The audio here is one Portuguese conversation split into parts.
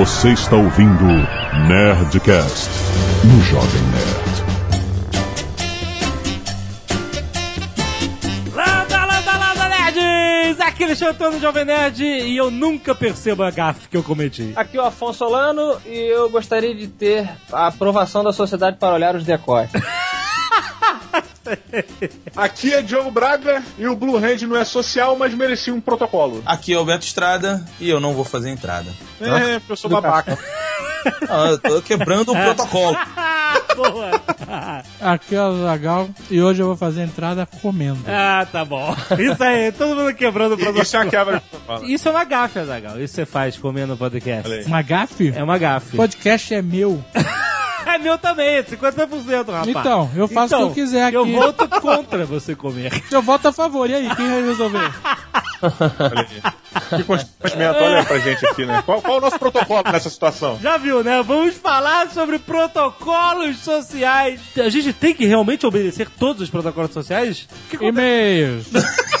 Você está ouvindo Nerdcast no Jovem Nerd. Landa, landa, landa, nerds! Aqui é Alexandre do Jovem Nerd e eu nunca percebo a gafe que eu cometi. Aqui é o Afonso Solano e eu gostaria de ter a aprovação da sociedade para olhar os decotes. Aqui é Diogo Braga e o Blue Hand não é social, mas merecia um protocolo. Aqui é o Beto Estrada e eu não vou fazer entrada. É, porque eu sou babaca. Ah, eu tô quebrando o protocolo. Boa! Aqui é o Zagal e hoje eu vou fazer a entrada comendo. Ah, tá bom. Isso aí, todo mundo quebrando o produto. Isso é uma quebra protocolo. Isso é uma gafe, Azagal. Isso você faz comendo podcast. Uma gafe? É uma gafe. O podcast é meu. É meu também, 50%, rapaz. Então, eu faço o que eu quiser aqui. Eu voto contra você comer. Eu voto a favor. E aí, quem vai resolver? Olha aí. Que constrangimento, olha pra gente aqui, né? Qual, qual é o nosso protocolo nessa situação? Já viu, né? Vamos falar sobre protocolos sociais. A gente tem que realmente obedecer todos os protocolos sociais? E-mails.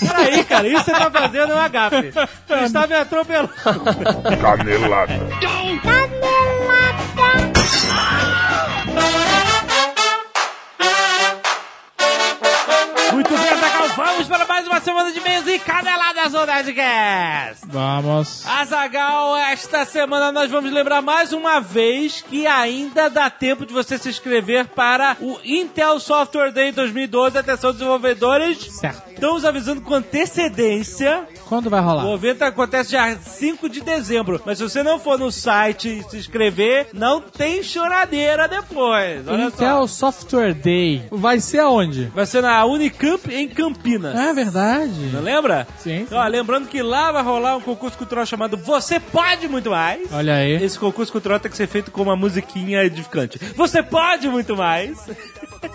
Peraí, cara, isso você tá fazendo é uma gafe. Você está me atropelando. Canelada. Muito bem, Azaghal, vamos para mais uma semana de e-mails e caneladas do Nerdcast. Vamos. Azagal, esta semana nós vamos lembrar mais uma vez que ainda dá tempo de você se inscrever para o Intel Software Day 2012. Atenção, desenvolvedores. Certo. Estamos avisando com antecedência. Quando vai O rolar? evento acontece dia 5 de dezembro. Mas se você não for no site e se inscrever, não tem choradeira depois. Olha Intel só. Software Day. Vai ser aonde? Vai ser na Unicamp em Campinas. É verdade. Não lembra? Sim. Ó, lembrando que lá vai rolar um concurso cultural chamado Você Pode Muito Mais. Olha aí. Esse concurso cultural tem que ser feito com uma musiquinha edificante. Você pode muito mais.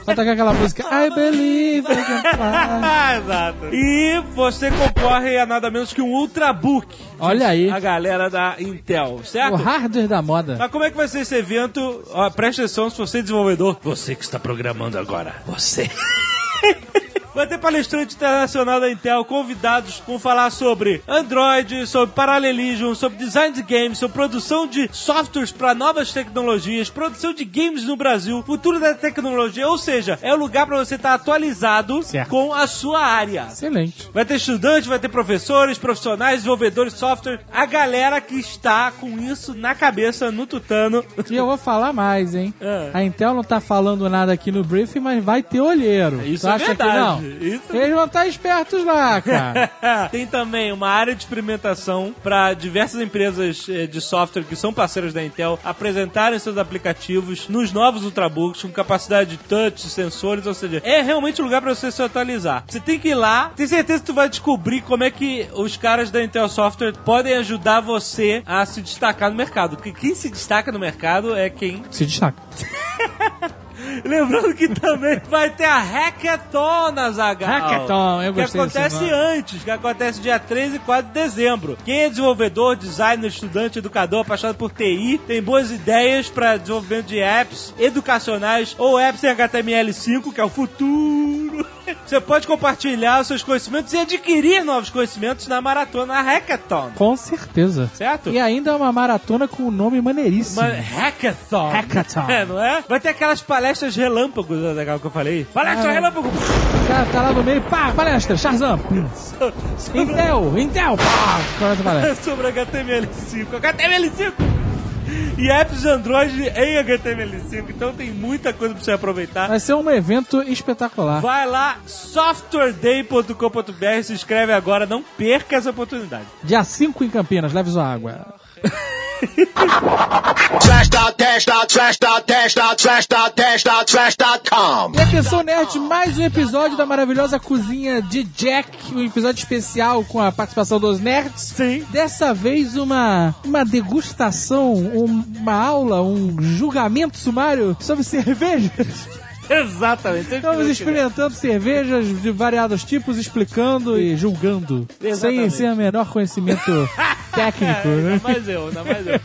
Vai tocar aquela música I Believe I Can Fly. Exato. E você concorre a nada menos que um Ultrabook. Olha aí. A galera da Intel, O certo? hardware da moda. Mas como é que vai ser esse evento? Ó, preste atenção se você é desenvolvedor. Você que está programando agora. Você. Vai ter palestrante internacional da Intel, convidados, vão falar sobre Android, sobre paralelismo, sobre design de games, sobre produção de softwares para novas tecnologias, produção de games no Brasil, futuro da tecnologia, ou seja, é o lugar para você estar atualizado Certo. com a sua área. Excelente. Vai ter estudante, vai ter professores, profissionais, desenvolvedores de software, a galera que está com isso na cabeça, no tutano. E eu vou falar mais, hein? É. A Intel não tá falando nada aqui no briefing, mas vai ter olheiro. Isso tu é acha verdade. que não? Isso Eles vão estar espertos lá, cara. Tem também uma área de experimentação para diversas empresas eh, de software que são parceiras da Intel apresentarem seus aplicativos nos novos Ultrabooks com capacidade de touch, sensores, ou seja, é realmente um lugar para você se atualizar. Você tem que ir lá, tem certeza que tu vai descobrir como é que os caras da Intel Software podem ajudar você a se destacar no mercado. Porque quem se destaca no mercado é quem Se destaca. Lembrando que também vai ter a Hackathon na Zagal. Hackathon, eu Que gostei desse acontece antes, que acontece dia 13 e 4 de dezembro. Quem é desenvolvedor, designer, estudante, educador, apaixonado por TI, tem boas ideias para desenvolvimento de apps educacionais ou apps em HTML5, que é o futuro. Você pode compartilhar os seus conhecimentos e adquirir novos conhecimentos na maratona Hackathon. Com certeza. Certo? E ainda é uma maratona com um nome maneiríssimo. Uma hackathon. Hackathon. É, não é? Vai ter aquelas palestras relâmpagos, né, legal que eu falei. Palestra Ah. relâmpago. O cara tá lá no meio, pá, palestra, Shazam. Intel, Intel, pá, começa a palestra. sobre HTML5. HTML5! E apps de Android em HTML5. Então tem muita coisa pra você aproveitar. Vai ser um evento espetacular. Vai lá, softwareday.com.br, se inscreve agora, não perca essa oportunidade. Dia 5 em Campinas, leve sua água. E atenção, nerd, mais um episódio da maravilhosa cozinha de Jack, um episódio especial com a participação dos nerds. Sim. Dessa vez uma, uma degustação, um- uma aula, um julgamento sumário sobre cervejas. Exatamente. Estamos experimentando cervejas de variados tipos, explicando e julgando. Sem, Exatamente. sem o menor conhecimento técnico, né? Ainda mais eu, ainda mais eu.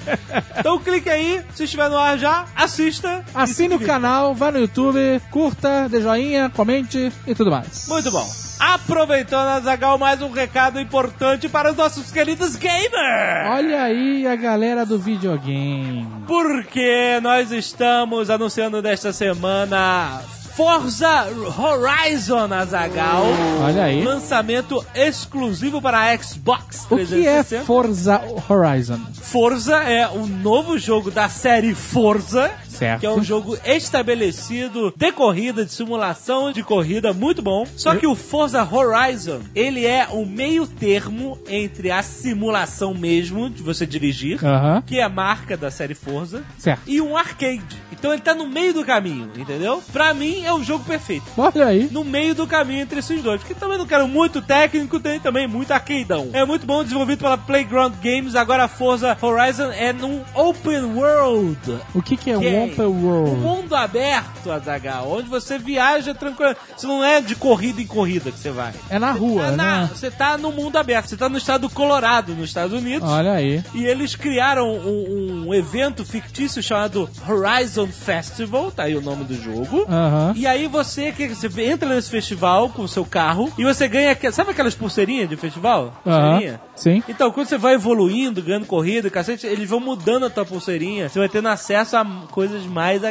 Então clique aí, se estiver no ar já, assista. Assine o canal, vá no YouTube, curta, dê joinha, comente e tudo mais. Muito bom. Aproveitando, Azagal, mais um recado importante para os nossos queridos gamers. Olha aí a galera do videogame. Porque nós estamos anunciando desta semana Forza Horizon Azagal. Olha aí. Lançamento exclusivo para Xbox O que é 360. Forza Horizon? Forza é o novo jogo da série Forza. Certo. Que é um jogo estabelecido de corrida, de simulação de corrida, muito bom. Só que o Forza Horizon, ele é um meio termo entre a simulação mesmo, de você dirigir, que é a marca da série Forza, Certo. e um arcade. Então ele tá no meio do caminho, entendeu? Pra mim é o jogo perfeito. Olha aí. No meio do caminho entre esses dois. Porque também não quero muito técnico, tem também muito arcadeão. É muito bom, desenvolvido pela Playground Games. Agora a Forza Horizon é num open world. O que, que é Que um Open Um World? mundo aberto, Azagal, onde você viaja tranquilo. Você não é de corrida em corrida que você vai. É na rua, É na- né? Você tá no mundo aberto. Você tá no estado do Colorado, nos Estados Unidos. Olha aí. E eles criaram um, um evento fictício chamado Horizon Festival, tá aí o nome do jogo. Aham. E aí você, que você entra nesse festival com o seu carro e você ganha, sabe aquelas pulseirinhas de festival? Pulseirinha? Sim. Então, quando você vai evoluindo, ganhando corrida, cacete, eles vão mudando a tua pulseirinha. Você vai tendo acesso a coisas mais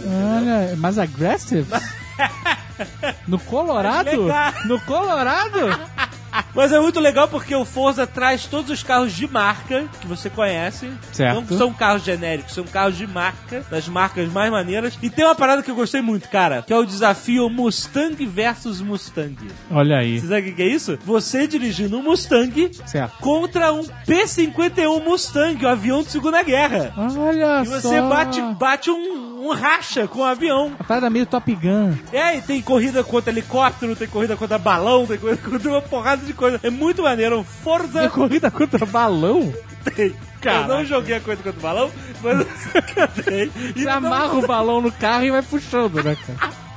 entendeu? Olha, mas aggressive? No Colorado? No Colorado? Mas é muito legal porque o Forza traz todos os carros de marca que você conhece. Certo. Não são carros genéricos, são carros de marca, das marcas mais maneiras. E tem uma parada que eu gostei muito, cara, que é o desafio Mustang versus Mustang. Olha aí. Você sabe o que é isso? Você dirigindo um Mustang Certo. contra um P-51 Mustang, o avião de Segunda Guerra. Olha E você só. bate, bate um, um racha com o avião. A parada meio Top Gun. É, e tem corrida contra helicóptero, tem corrida contra balão, tem corrida contra uma porrada de coisa. É muito maneiro. Um Forza Tem corrida contra balão? tem. Eu Caraca. não joguei a coisa contra o balão, mas eu cantei. Você amarra o balão no carro e vai puxando, né, cara?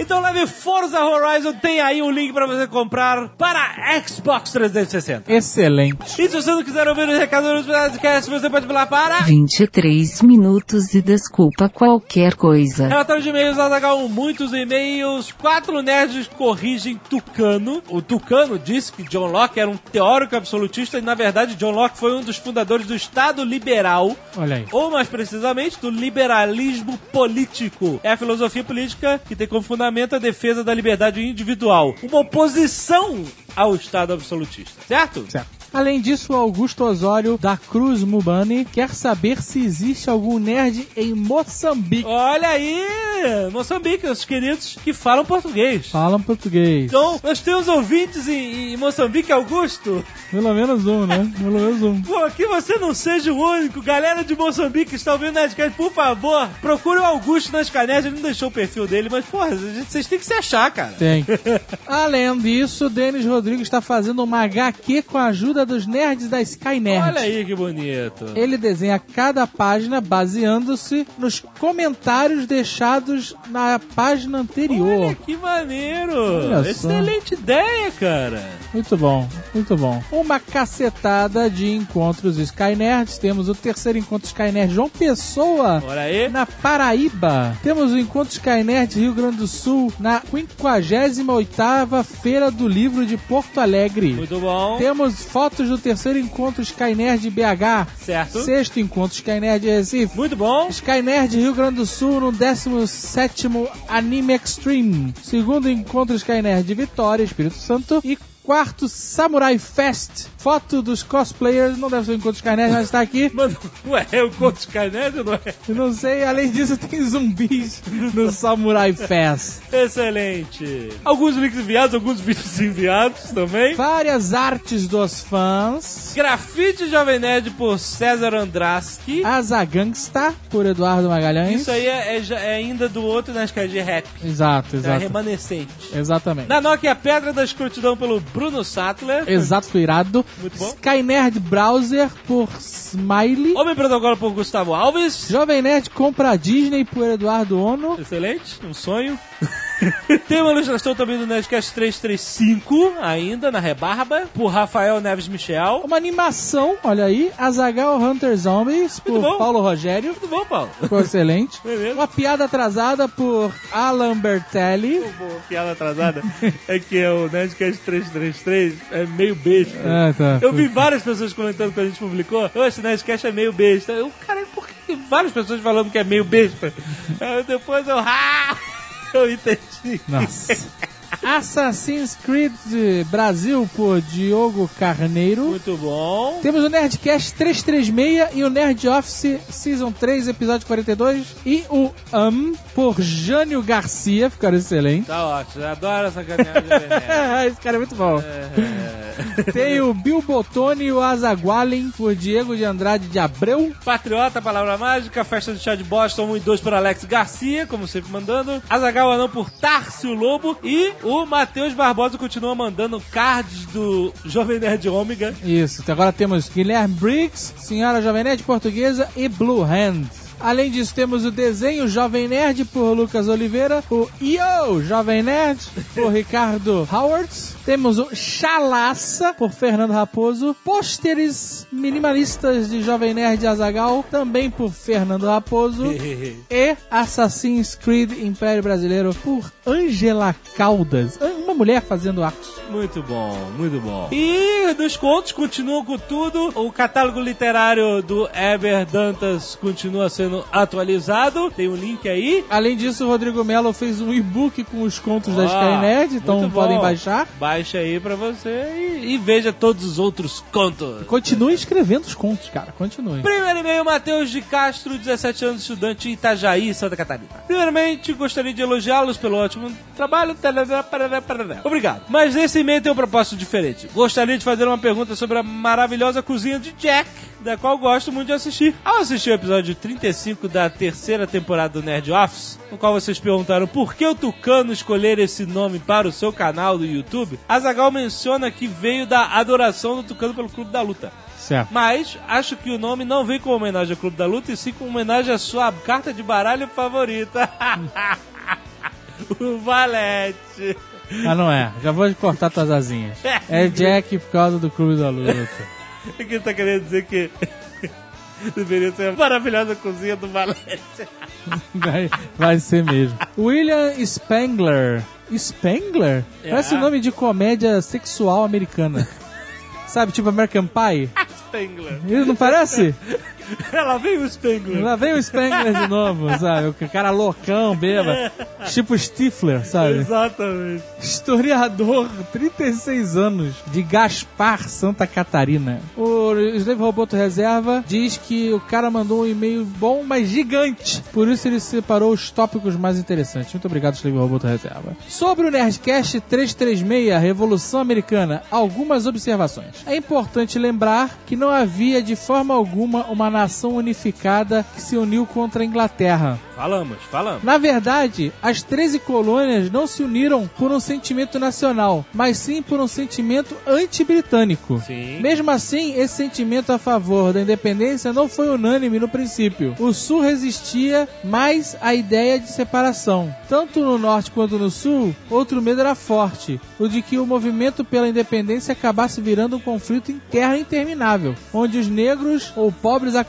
Então leve Forza Horizon, tem aí um link pra você comprar para Xbox 360. Excelente. E se você não quiser ouvir os recados do podcast, você pode pular para... 23 minutos e desculpa qualquer coisa. Relatório de e-mails, Azaghal, muitos e-mails. Quatro nerds corrigem Tucano. O Tucano disse que John Locke era um teórico absolutista e, na verdade, John Locke foi um dos fundadores do Estado Liberal, Olha aí. ou mais precisamente, do liberalismo político. É a filosofia política que tem como fundamento a defesa da liberdade individual. Uma oposição ao Estado absolutista, certo? Certo. Além disso, o Augusto Osório da Cruz Mubani quer saber se existe algum nerd em Moçambique. Olha aí, Moçambique, os queridos que falam português. Falam português. Então, nós temos ouvintes em, em Moçambique, Augusto. Pelo menos um, né? Pelo menos um. Pô, que você não seja o único. Galera de Moçambique que está ouvindo o Nerdcast, por favor, procure o Augusto nas canetas. Ele não deixou o perfil dele, mas, porra, gente- vocês têm que se achar, cara. Tem. Além disso, o Denis Rodrigues está fazendo uma HQ com a ajuda dos nerds da Skynet. Olha aí que bonito. Ele desenha cada página baseando-se nos comentários deixados na página anterior. Olha que maneiro. Olha. Excelente ideia, cara. Muito bom, muito bom. Uma cacetada de encontros Skynerds. Temos o terceiro encontro Skynerd João Pessoa. Olha aí. Na Paraíba, temos o Encontro Skynerd Rio Grande do Sul na 58ª Feira do Livro de Porto Alegre. Muito bom. Temos fotos do terceiro Encontro Skynerd BH, Certo. sexto Encontro Skynerd Recife, Muito bom. Skynerd Rio Grande do Sul no 17º Anime Extreme. Segundo encontro Skynerd Vitória, Espírito Santo. E quarto Samurai Fest. Foto dos cosplayers. Não deve ser o encontro Skynerd, mas está aqui. Mano, ué, é o Conto Skynet, não é? Eu não sei, além disso tem zumbis no Samurai Fest. Excelente. Alguns links enviados, alguns vídeos enviados também. Várias artes dos fãs. Grafite Jovem Nerd por César Andraski. Asa Gangsta, por Eduardo Magalhães. Isso aí é, é é ainda do outro Nascar de rap. Exato, É exato. remanescente. Exatamente. Na Nokia Pedra da Escrotidão pelo Bruno Sattler. Exato, irado. Muito bom. Skynerd Browser por Smiley. Homem Protocolo por Gustavo Alves. Jovem Nerd compra a Disney por Eduardo Ono. Excelente, um sonho. Tem uma ilustração também do Nerdcast 335, ainda, na rebarba, por Rafael Neves Michel. Uma animação, olha aí, Azagal Hunter Zombies, por. Paulo Rogério. Tudo bom, Paulo? Ficou excelente. Beleza. Uma piada atrasada por Alan Bertelli. Boa, piada atrasada é que o Nerdcast 333 é meio besta. Ah, tá. Eu vi várias pessoas comentando quando a gente publicou, "Ô, esse Nerdcast é meio besta. Eu, cara, por que várias pessoas falando que é meio besta? Aí depois eu, ah, eu entendi. Nossa. Assassin's Creed Brasil por Diogo Carneiro. Muito bom. Temos o Nerdcast 336 e o Nerd Office Season 3, episódio 42. E o AM por Jânio Garcia, ficaram excelentes. Tá ótimo, adoro essa caminhada. Esse cara é muito bom. Tem o Bill Bottoni e o Azagualen por Diego de Andrade de Abreu. Patriota, Palavra Mágica, Festa do Chá de Boston 1 e 2 por Alex Garcia, como sempre mandando. Azagal Anão por Tárcio Lobo. E o Matheus Barbosa continua mandando cards do Jovem Nerd Ômega. Isso, agora temos Guilherme Briggs, Senhora Jovem Nerd Portuguesa e Blue Hand. Além disso, temos o desenho Jovem Nerd por Lucas Oliveira, o Yo Jovem Nerd por Ricardo Howard, temos o Chalaça por Fernando Raposo, pôsteres minimalistas de Jovem Nerd Azagal também por Fernando Raposo e Assassin's Creed Império Brasileiro por Angela Caldas, uma mulher fazendo arte. Muito bom, muito bom. E dos contos continuam com tudo. O catálogo literário do Eber Dantas continua sendo atualizado. Tem um link aí. Além disso, o Rodrigo Mello fez um e-book com os contos da Ah, Skynet, então podem baixar. Baixa aí pra você e, e veja todos os outros contos. Continue escrevendo os contos, cara. Continue. Primeiro e-mail, Matheus de Castro, 17 anos, estudante em Itajaí, Santa Catarina. Primeiramente, gostaria de elogiá-los pelo ótimo trabalho. Obrigado. Mas esse e-mail tem um propósito diferente. Gostaria de fazer uma pergunta sobre a maravilhosa cozinha de Jack, da qual gosto muito de assistir. Ao assistir o episódio 35 da terceira temporada do Nerd Office, no qual vocês perguntaram por que o Tucano escolher esse nome para o seu canal do YouTube, Azagal menciona que veio da adoração do Tucano pelo Clube da Luta. Certo. Mas acho que o nome não vem como homenagem ao Clube da Luta, e sim como homenagem à sua carta de baralho favorita. o Valete. Ah, não é. Já vou cortar tuas asinhas. É Jack por causa do Clube da Luta. O que ele tá querendo dizer que deveria ser a maravilhosa cozinha do Valete. Vai, vai ser mesmo. William Spangler. Spangler? É. Parece o nome de comédia sexual americana. Sabe, tipo American Pie? Spengler. Ele não parece? Ela veio o Spengler. Lá vem o Spangler de novo, sabe? O cara loucão, beba. Tipo Stifler, sabe? Exatamente. Historiador, 36 anos, de Gaspar, Santa Catarina. O Slave Roboto Reserva diz que o cara mandou um e-mail bom, mas gigante. Por isso ele separou os tópicos mais interessantes. Muito obrigado, Slave Roboto Reserva. Sobre o Nerdcast 336, Revolução Americana, algumas observações. É importante lembrar que não havia de forma alguma uma nação unificada que se uniu contra a Inglaterra. Falamos, falamos. Na verdade, as 13 colônias não se uniram por um sentimento nacional, mas sim por um sentimento anti-britânico. Sim. Mesmo assim, esse sentimento a favor da independência não foi unânime no princípio. O Sul resistia mais à ideia de separação. Tanto no Norte quanto no Sul, outro medo era forte, o de que o movimento pela independência acabasse virando um conflito interno interminável, onde os negros ou pobres acabassem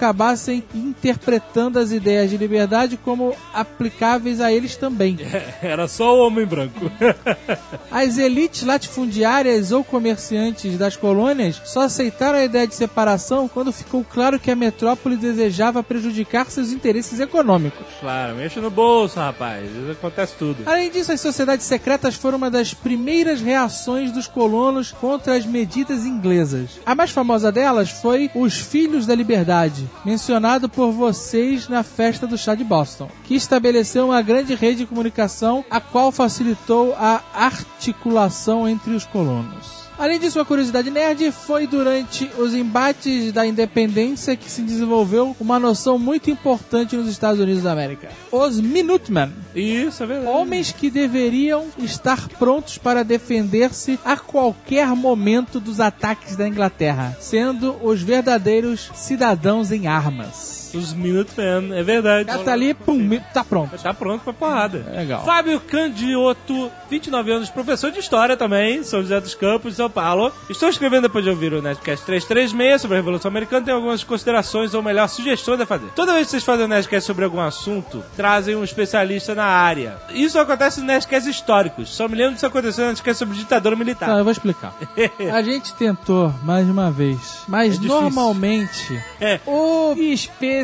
interpretando as ideias de liberdade como aplicáveis a eles também. Era só o homem branco. As elites latifundiárias ou comerciantes das colônias só aceitaram a ideia de separação quando ficou claro que a metrópole desejava prejudicar seus interesses econômicos. claro, mexe no bolso, rapaz. Isso acontece tudo. Além disso, as sociedades secretas foram uma das primeiras reações dos colonos contra as medidas inglesas. A mais famosa delas foi os Filhos da Liberdade, mencionado por vocês na festa do chá de Boston, que estabeleceu uma grande rede de comunicação a qual facilitou a articulação entre os colonos. Além disso, uma curiosidade nerd foi durante os embates da independência que se desenvolveu uma noção muito importante nos Estados Unidos da América. Os Minutemen, Isso, é verdade. Homens que deveriam estar prontos para defender-se a qualquer momento dos ataques da Inglaterra, sendo os verdadeiros cidadãos em armas. Os Minutemen, é verdade. O cara tá ali, pum, tá pronto. Tá pronto pra porrada. Legal. Fábio Candioto, 29 anos, professor de História também, São José dos Campos, São Paulo. Estou escrevendo depois de ouvir o Nerdcast 336 sobre a Revolução Americana, tenho algumas considerações ou melhor, sugestões a fazer. Toda vez que vocês fazem um Nerdcast sobre algum assunto, trazem um especialista na área. Isso acontece no Nerdcast históricos. Só me lembro disso acontecendo no Nerdcast sobre ditadura militar. Tá, eu vou explicar. A gente tentou mais uma vez, mas É normalmente É. o especialista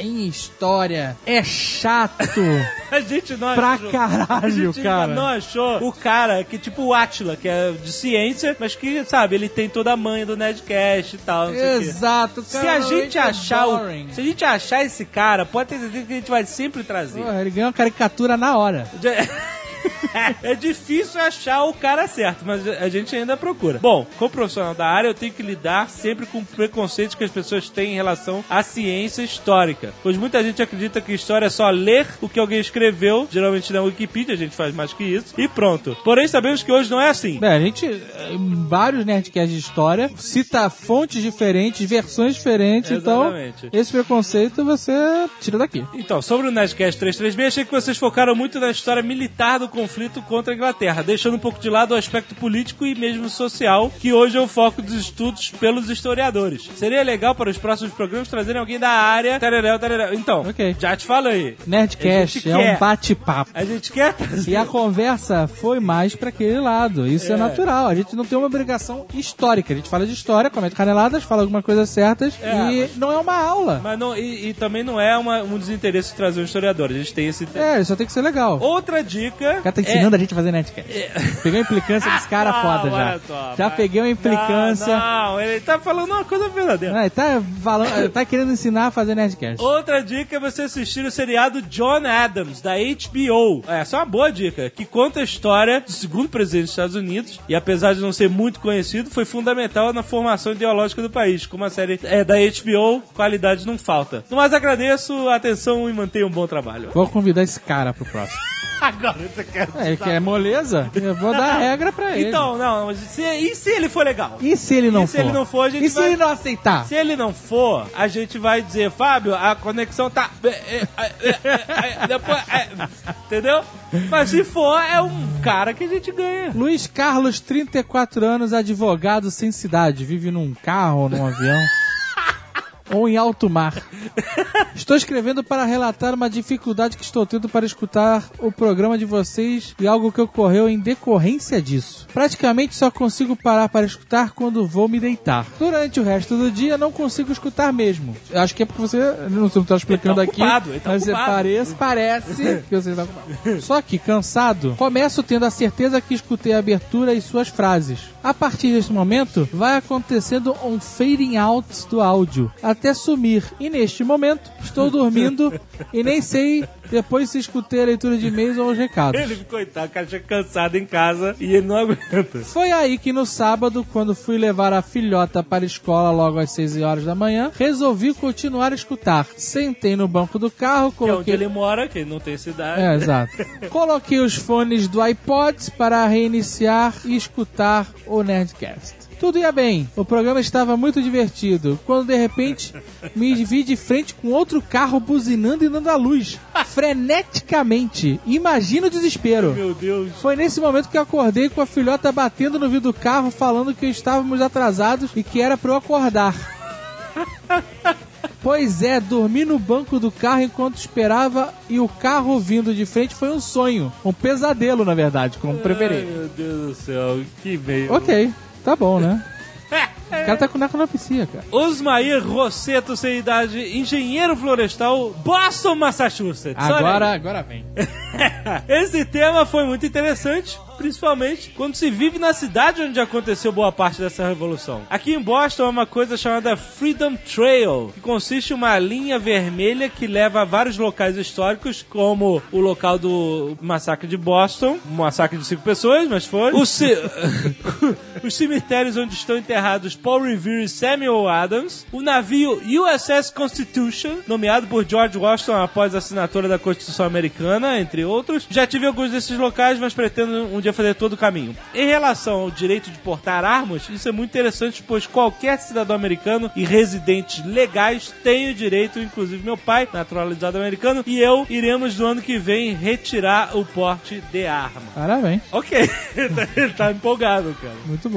em história é chato A gente não pra achou- A caralho, gente cara. não achou o cara que, tipo o Atila, que é de ciência, mas que, sabe, ele tem toda a manha do Nerdcast e tal. Exato, Se cara. a gente é achar o, se a gente achar esse cara, pode ter certeza que a gente vai sempre trazer. Porra, ele ganhou uma caricatura na hora. É difícil achar o cara certo, mas a gente ainda procura. Bom, como profissional da área, eu tenho que lidar sempre com preconceitos que as pessoas têm em relação à ciência histórica. Pois muita gente acredita que história é só ler o que alguém escreveu, geralmente na Wikipedia, a gente faz mais que isso, e pronto. Porém, sabemos que hoje não é assim. Bem, a gente, em vários Nerdcasts de história, cita fontes diferentes, versões diferentes, Exatamente. então esse preconceito você tira daqui. Então, sobre o Nerdcast 336, achei que vocês focaram muito na história militar do conflito contra a Inglaterra, deixando um pouco de lado o aspecto político e mesmo social, que hoje é o foco dos estudos pelos historiadores. Seria legal para os próximos programas trazerem alguém da área. Então, Ok. já te falei. Nerdcast é um bate-papo. A gente quer trazer. E a conversa foi mais pra aquele lado. Isso é. natural. A gente não tem uma obrigação histórica. A gente fala de história, comenta caneladas, fala algumas coisas certas É, e mas- não é uma aula. Mas não, e, e também não é uma- um desinteresse de trazer um historiador. A gente tem esse. É, só tem que ser legal. Outra dica. O cara tá é- ensinando a gente a fazer Nerdcast. Peguei a implicância desse cara Não, foda já. só, já peguei uma implicância. Não, não, ele tá falando uma coisa verdadeira. Não, ele tá, falando, ele tá querendo ensinar a fazer Nerdcast. Outra dica é você assistir o seriado John Adams, da HBO. É, essa é uma boa dica, que conta a história do segundo presidente dos Estados Unidos, e apesar de não ser muito conhecido, foi fundamental na formação ideológica do país. Como a série é da HBO, qualidade não falta. No mais, agradeço a atenção e mantenha um bom trabalho. Vou convidar esse cara pro próximo. Agora você quer... É, ele quer moleza? Eu vou dar a regra pra ele. Então, não, se, e se ele for legal? E se ele não E se for? ele não for, a gente E se vai- ele não aceitar? Se ele não for, a gente vai dizer, Fábio, a conexão tá. é, é, é, depois, entendeu? Mas se for, é um cara que a gente ganha. Luiz Carlos, 34 anos, advogado sem cidade, vive num carro ou num avião. Ou em alto mar. Estou escrevendo para relatar uma dificuldade que estou tendo para escutar o programa de vocês e algo que ocorreu em decorrência disso. Praticamente só consigo parar para escutar quando vou me deitar. Durante o resto do dia não consigo escutar mesmo. Eu acho que é porque você não está explicando Ele tá aqui. ocupado, ele tá mas ocupado. parece, parece que você está ocupado. Só que cansado, começo tendo a certeza que escutei a abertura e suas frases. A partir desse momento, vai acontecendo um fading out do áudio, até sumir. E neste momento, estou dormindo e nem sei depois se escutei a leitura de e-mails ou os recados. Ele, coitado, o cara chega cansado em casa e ele não aguenta. Foi aí que no sábado, quando fui levar a filhota para a escola logo às 6 horas da manhã, resolvi continuar a escutar. Sentei no banco do carro, Que é onde coloquei ele mora, que ele não tem cidade. É, exato. Coloquei os fones do iPod para reiniciar e escutar o Nerdcast. Tudo ia bem, o programa estava muito divertido, quando de repente me vi de frente com outro carro buzinando e dando a luz, freneticamente. Imagina o desespero. Meu Deus. Foi nesse momento que eu acordei com a filhota batendo no vidro do carro, falando que estávamos atrasados e que era para eu acordar. Pois é, dormi no banco do carro enquanto esperava e o carro vindo de frente foi um sonho. Um pesadelo, na verdade, como Ai, preferir. meu Deus do céu, que meio. Ok, tá bom, né? O cara tá com narcolepsia, cara. Osmair Rosseto, sem idade, engenheiro florestal, Boston, Massachusetts. Agora, agora vem. Esse tema foi muito interessante, principalmente quando se vive na cidade onde aconteceu boa parte dessa revolução. Aqui em Boston há uma coisa chamada Freedom Trail, que consiste em uma linha vermelha que leva a vários locais históricos, como o local do massacre de Boston, um massacre de cinco pessoas, mas foi. O, ci- os cemitérios onde estão enterrados Paul Revere e Samuel Adams, o navio USS Constitution, nomeado por George Washington após a assinatura da Constituição Americana, entre outros. Já tive alguns desses locais, mas pretendo um dia fazer todo o caminho. Em relação ao direito de portar armas, isso é muito interessante, pois qualquer cidadão americano e residentes legais tem o direito, inclusive meu pai, naturalizado americano, e eu iremos no ano que vem retirar o porte de arma. Parabéns. Ok, ele tá empolgado, cara. Muito bom.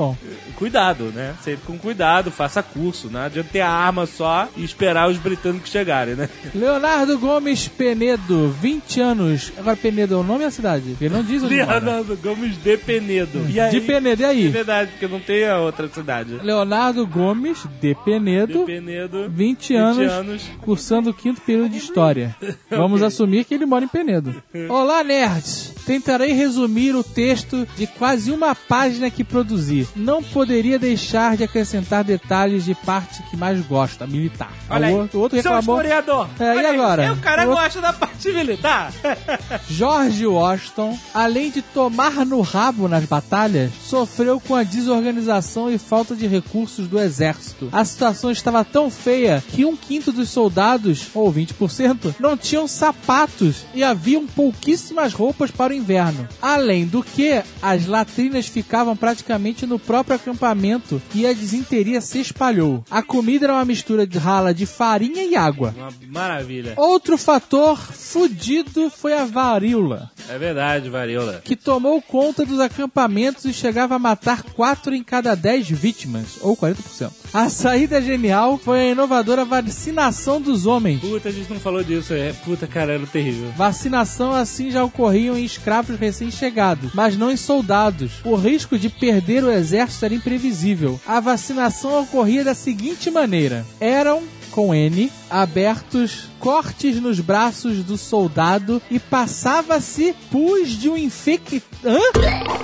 Cuidado, né? Sempre com cuidado, faça curso. Não adianta ter a arma só e esperar os britânicos chegarem, né? Leonardo Gomes Penedo, 20 anos. Agora, Penedo é o nome a cidade? Ele não diz onde mora. Leonardo Gomes de Penedo. E aí, De Penedo, e É aí? verdade, porque não tem a outra cidade. Leonardo Gomes de De Penedo, Penedo. 20 anos, anos. cursando o quinto período de História. Vamos assumir que ele mora em Penedo. Olá, nerds! Tentarei resumir o texto de quase uma página que produzi. Não poderia deixar de acrescentar detalhes de parte que mais gosto, a militar. Olha aí. o outro, o outro reclamou. É, e Olha aí. agora? É, o cara O outro- gosta da parte militar. George Washington, além de tomar no rabo nas batalhas, sofreu com a desorganização e falta de recursos do exército. A situação estava tão feia que um quinto dos soldados, ou 20%, não tinham sapatos e haviam pouquíssimas roupas para o inverno. Além do que, as latrinas ficavam praticamente no próprio acampamento e a desinteria se espalhou. A comida era uma mistura de rala de farinha e água. Uma maravilha. Outro fator fudido foi a varíola É verdade, varíola. que tomou conta dos acampamentos e chegava a matar 4 em cada 10 vítimas, ou 40%. A saída genial foi a inovadora vacinação dos homens. Puta, a gente não falou disso. É, puta, cara, era terrível. Vacinação assim já ocorriam em escravos recém-chegados, mas não em soldados. O risco de perder o exército era imprevisível. A vacinação ocorria da seguinte maneira: eram com N, abertos cortes nos braços do soldado e passava-se pus de um infectado. Hã?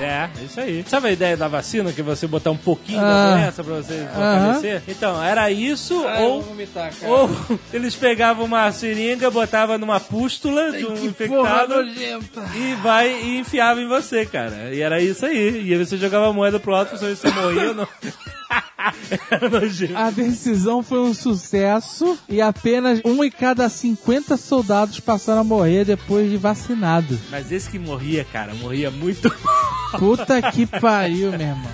É, isso aí. Sabe a ideia da vacina que você botar um pouquinho Ah. da doença pra você fortalecer? Então, era isso ou. vomitar, Ou eles pegavam uma seringa, botavam numa pústula de um infectado e vai e enfiava em você, cara. E era isso aí. E aí você jogava a moeda pro alto pra saber se você morria ou não. A decisão foi um sucesso e apenas um em cada 50 soldados passaram a morrer depois de vacinados. Mas esse que morria, cara, morria muito. Puta que pariu, meu irmão.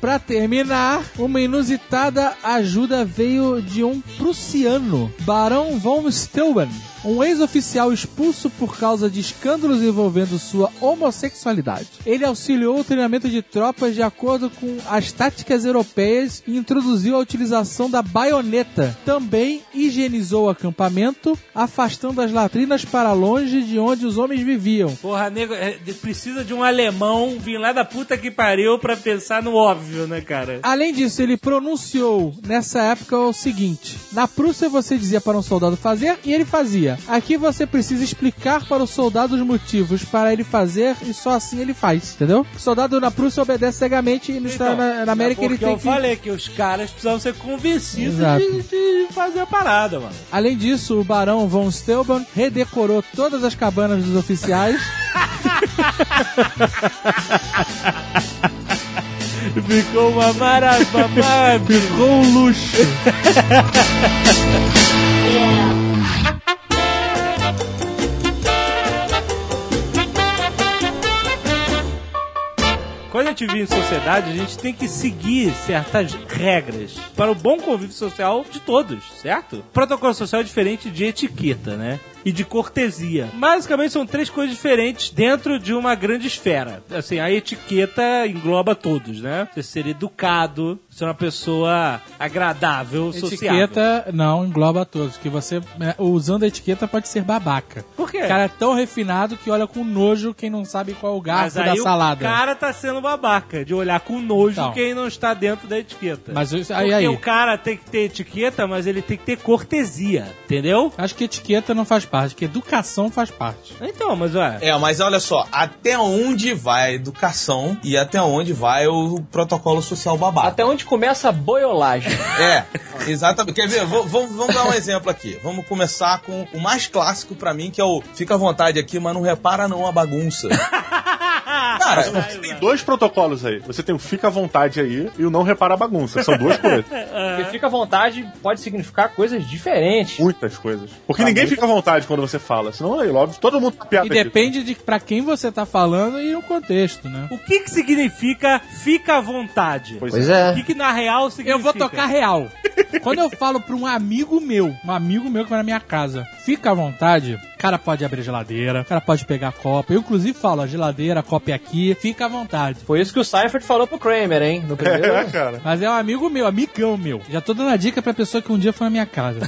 Pra terminar, uma inusitada ajuda veio de um prussiano, Barão von Steuben, um ex-oficial expulso por causa de escândalos envolvendo sua homossexualidade. Ele auxiliou o treinamento de tropas de acordo com as táticas europeias e introduziu a utilização da baioneta. Também higienizou o acampamento, afastando as latrinas para longe de onde os homens viviam. Porra, nego, é, precisa de um alemão vir lá da puta que pariu pra pensar no óbvio, né, cara? Além disso, ele pronunciou nessa época o seguinte: na Prússia você dizia para um soldado fazer e ele fazia. Aqui você precisa explicar para o soldado os motivos para ele fazer e só assim ele faz, entendeu? O soldado na Prússia obedece cegamente e no Então, na, na América é ele tem eu que. falei que os caras precisavam ser convencidos de, de fazer a parada, mano. Além disso, o barão von Steuben redecorou todas as cabanas dos oficiais. Ficou uma maravilha. Ficou um luxo. Quando a gente vive em sociedade, a gente tem que seguir certas regras para o bom convívio social de todos, certo? Protocolo social é diferente de etiqueta, né? E de cortesia. Basicamente são três coisas diferentes dentro de uma grande esfera. Assim, a etiqueta engloba todos, né? Você ser educado, ser uma pessoa agradável, sociável. Etiqueta não engloba todos, que você né, usando a etiqueta pode ser babaca. Por quê? O cara é tão refinado que olha com nojo quem não sabe qual é o Mas garfo aí da salada. o cara tá sendo babaca, de olhar com nojo Então. quem não está dentro da etiqueta. Mas isso- aí, Porque aí. o cara tem que ter etiqueta, mas ele tem que ter cortesia, entendeu? Acho que etiqueta não faz parte, que educação faz parte. Então, mas ué. É, mas olha só, até onde vai a educação e até onde vai o protocolo social babaca. Até onde começa a boiolagem? É, exatamente. Quer ver? Vou- vamos, vamos dar um exemplo aqui. Vamos começar com o mais clássico pra mim, que é o fica à vontade aqui, mas não repara não a bagunça. Cara, Você tem dois protocolos aí. Você tem o fica à vontade aí e o não repara a bagunça. São duas coisas. Porque fica à vontade pode significar coisas diferentes. Muitas coisas. Porque ninguém fica à vontade quando você fala. Senão, aí, óbvio, todo mundo tá piada E depende de pra quem você tá falando e o contexto, né? O que que significa fica à vontade? Pois Pois O é. que que na real significa? Eu vou tocar real. Quando eu falo pra um amigo meu, um amigo meu que vai na minha casa, fica à vontade, o cara pode abrir a geladeira, o cara pode pegar a copa. Eu, inclusive, falo, a geladeira, a copa é aqui, fica à vontade. Foi isso que o Seifert falou pro Kramer, hein? No primeiro. É, cara. Mas é um amigo meu, amigão meu. Já tô dando a dica pra pessoa que um dia foi na minha casa.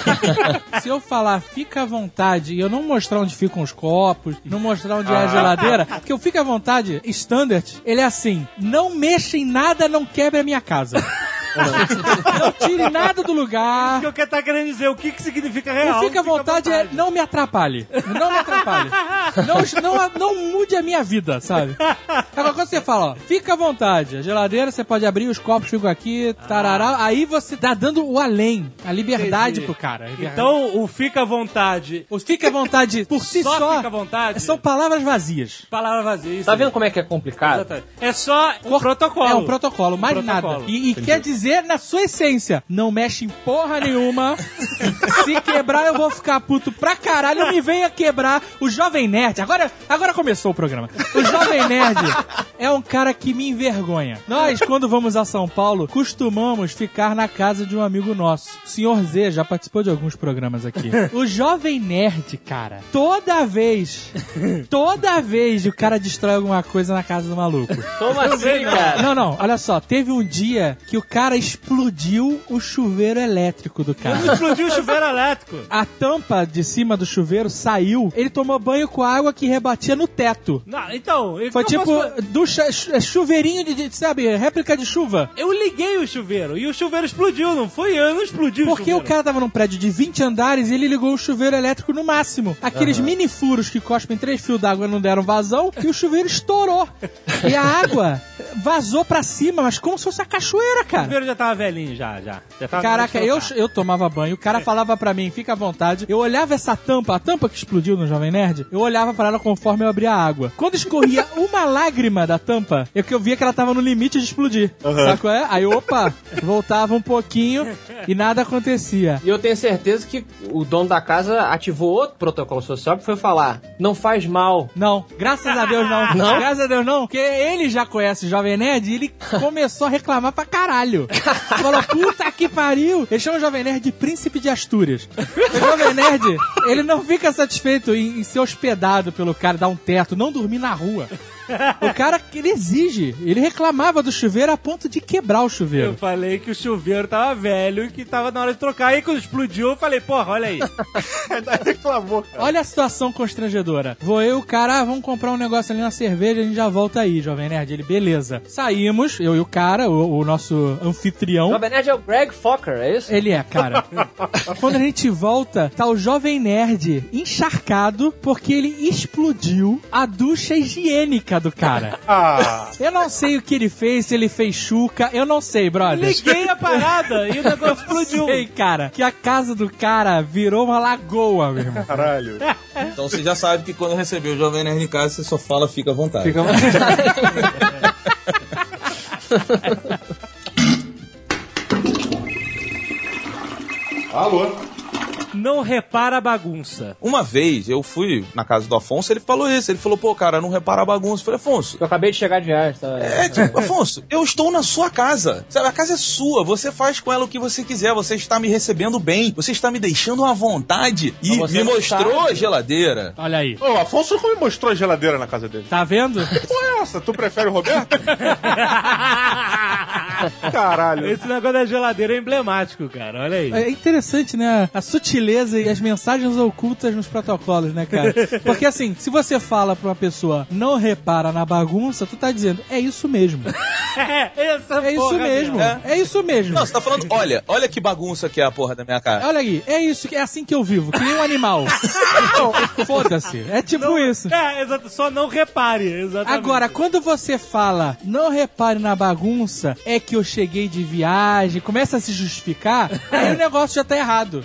Se eu falar fica à vontade e eu não mostrar onde ficam os copos, não mostrar onde é a geladeira, porque eu fico à vontade, standard, ele é assim: não mexa em nada, não quebre a minha casa. não tire nada do lugar. O que eu quero tá querendo dizer, o que que significa real? O fica à vontade é não me atrapalhe. Não me atrapalhe. Não, não, não mude a minha vida, sabe? Agora, quando você fala, ó, fica à vontade, a geladeira você pode abrir, os copos ficam aqui, tarará, aí você tá dando o além, a liberdade Entendi. pro cara. Então, o fica à vontade, o fica à vontade por si só, só, fica à vontade, são palavras vazias. palavra vazia. isso Tá vendo como é que é complicado? Exatamente. É só um protocolo. É um protocolo, mais Protocolo. nada. E, e quer dizer, na sua essência, não mexe em porra nenhuma. Se quebrar, eu vou ficar puto pra caralho. Não me venha quebrar o Jovem Nerd. Agora, agora começou o programa. O Jovem Nerd é um cara que me envergonha. Nós, quando vamos a São Paulo, costumamos ficar na casa de um amigo nosso. O senhor Z já participou de alguns programas aqui. O Jovem Nerd, cara, toda vez, toda vez o cara destrói alguma coisa na casa do maluco. Como assim, cara? Não, não, olha só. Teve um dia que o cara explodiu o chuveiro elétrico do cara. Explodiu o chuveiro elétrico. A tampa de cima do chuveiro saiu. Ele tomou banho com água que rebatia no teto. Não, então... Foi tipo posso- ducha, chu- chuveirinho de, de, sabe, réplica de chuva. Eu liguei o chuveiro e o chuveiro explodiu, não foi eu, não explodiu o Porque o chuveiro. cara tava num prédio de 20 andares e ele ligou o chuveiro elétrico no máximo. Aqueles mini furos que cospem três fios d'água não deram vazão e o chuveiro estourou. E a água vazou pra cima, mas como se fosse a cachoeira, O cara. Já tava velhinho, já, já. já tava Caraca, eu, eu tomava banho, o cara falava pra mim, fica à vontade. Eu olhava essa tampa, a tampa que explodiu no Jovem Nerd, eu olhava pra ela conforme eu abria a água. Quando escorria uma lágrima da tampa, eu que eu via que ela tava no limite de explodir. Sabe qual é? Aí, opa, voltava um pouquinho e nada acontecia. E eu tenho certeza que o dono da casa ativou outro protocolo social que foi falar: não faz mal. Não, graças a Deus não. Não? Graças a Deus não, porque ele já conhece o Jovem Nerd e ele começou a reclamar pra caralho. Falou, puta que pariu. Ele chama o Jovem Nerd de príncipe de Astúrias. O Jovem Nerd, ele não fica satisfeito em, em ser hospedado pelo cara, dar um teto, não dormir na rua. O cara, ele exige. Ele reclamava do chuveiro a ponto de quebrar o Eu chuveiro. falei que o chuveiro tava velho e que tava na hora de trocar. Aí quando explodiu, eu falei, porra, olha aí. Reclamou, cara. Olha a situação constrangedora. Vou eu, e o cara, ah, vamos comprar um negócio ali na cerveja, a gente já volta aí, Jovem Nerd. Ele, beleza. Saímos, eu e o cara, o, o nosso anfitrião. Jovem Nerd é o Greg Fokker, é isso? Ele é, cara. Quando a gente volta, tá o Jovem Nerd encharcado porque ele explodiu a ducha higiênica do cara. Ah, Eu não sei o que ele fez, se ele fez chuca, eu não sei, brother. Liguei a parada e o negócio explodiu. Sei, cara, que a casa do cara virou uma lagoa, meu irmão. caralho. Então você já sabe que quando receber o Jovem Nerd em casa, você só fala fica à vontade. Fica Alô? Não repara a bagunça. Uma vez eu fui na casa do Afonso, ele falou isso. Ele falou, pô, cara, não repara a bagunça. Eu falei, Afonso. Eu acabei de chegar de viagem, tá? É, tipo, Afonso, eu estou na sua casa. Sabe, a casa é sua. Você faz com ela o que você quiser. Você está me recebendo bem. Você está me deixando à vontade. E me mostrou sabe. a geladeira. Olha aí. Ô, o Afonso me mostrou a geladeira na casa dele. Tá vendo? Pô, é essa? Tu prefere o Roberto? Caralho. Esse negócio da geladeira é emblemático, cara. Olha aí. É interessante, né? A sutileza e as mensagens ocultas nos protocolos, né, cara? Porque assim, se você fala pra uma pessoa não repara na bagunça, tu tá dizendo, é isso mesmo. É, essa É isso porra mesmo. mesmo. É isso mesmo. Não, você tá falando, olha, olha que bagunça que é a porra da minha casa. Olha aí, é isso, é assim que eu vivo, que nem um animal. Então, Foda-se. É tipo isso. É, exato. Só não repare. Exatamente. Agora, quando você fala, não repare na bagunça, é que eu cheguei de viagem, começa a se justificar, aí o negócio já tá errado.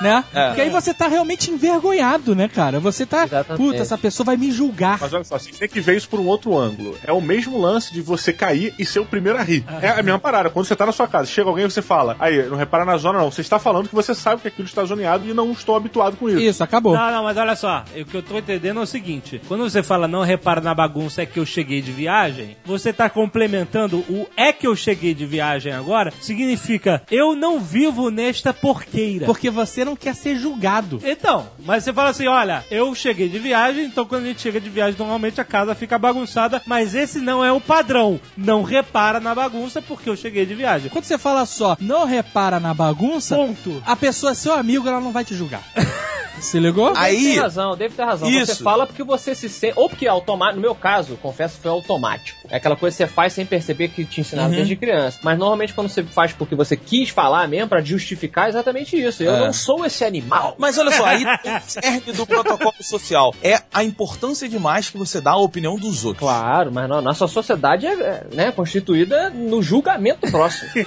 né? É. Porque aí você tá realmente envergonhado, né, cara? Você tá, Exatamente. puta, essa pessoa vai me julgar. Mas olha só, você tem que ver isso por um outro ângulo. É o mesmo lance de você cair e ser o primeiro a rir. É a mesma parada. Quando você tá na sua casa, chega alguém e você fala, aí, não repara na zona não. Você está falando que você sabe que aquilo está zoneado e não estou habituado com isso. Isso, acabou. Não, não, mas olha só, o que eu tô entendendo é o seguinte: quando você fala não repara na bagunça é que eu cheguei de viagem, você tá complementando o é que eu cheguei de viagem agora, significa eu não vivo nesta porqueira. Porque você não quer ser julgado. Então, mas você fala assim, olha, eu cheguei de viagem, então quando a gente chega de viagem, normalmente a casa fica bagunçada, mas esse não é o padrão. Não repara na bagunça porque eu cheguei de viagem. Quando você fala só, não repara na bagunça, Ponto. a pessoa é seu amigo, ela não vai te julgar. Se ligou? Deve Aí- ter razão, deve ter razão. Isso. Você fala porque você se sente. Ou porque é automático. No meu caso, confesso, foi automático. É aquela coisa que você faz sem perceber que te ensinaram desde criança. Mas normalmente quando você faz porque você quis falar mesmo, pra justificar é exatamente isso. Eu É. não sou esse animal. Mas olha só, aí o cerne do protocolo social. É a importância demais que você dá à opinião dos outros. Claro, mas não, nossa sociedade é, é, né, constituída no julgamento próximo.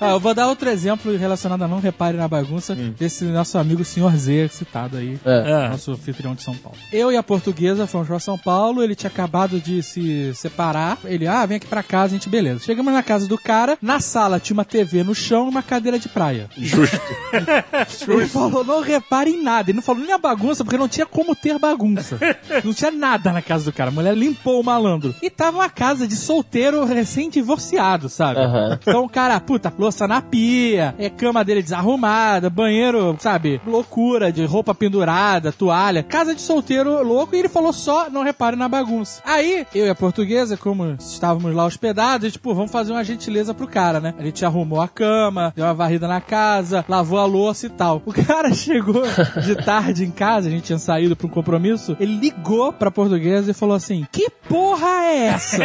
Ah, eu vou dar outro exemplo relacionado a não repare na bagunça desse nosso amigo Sr. Z, citado aí. É. Nosso anfitrião de São Paulo. Eu e a portuguesa fomos pra São Paulo, ele tinha acabado de se separar. Ele, ah, vem aqui pra casa, a gente, beleza. Chegamos na casa do cara, na sala tinha uma TV no chão e uma cadeira de praia. Justo. Ele falou, não repare em nada. Ele não falou nem a bagunça, porque não tinha como ter bagunça. Não tinha nada na casa do cara. A mulher limpou o malandro. E tava uma casa de solteiro recém-divorciado, sabe? Aham. Então o cara, puta, louça na pia, é cama dele desarrumada, banheiro, sabe? Loucura de roupa pendurada, toalha. Casa de solteiro louco. E ele falou só, não repare na bagunça. Aí, eu e a portuguesa, como estávamos lá hospedados, tipo, vamos fazer uma gentileza pro cara, né? A gente arrumou a cama, deu uma varrida na casa, lavou a louça e tal. O cara chegou de tarde em casa, a gente tinha saído pra um compromisso, ele ligou pra portuguesa e falou assim: Que porra é essa?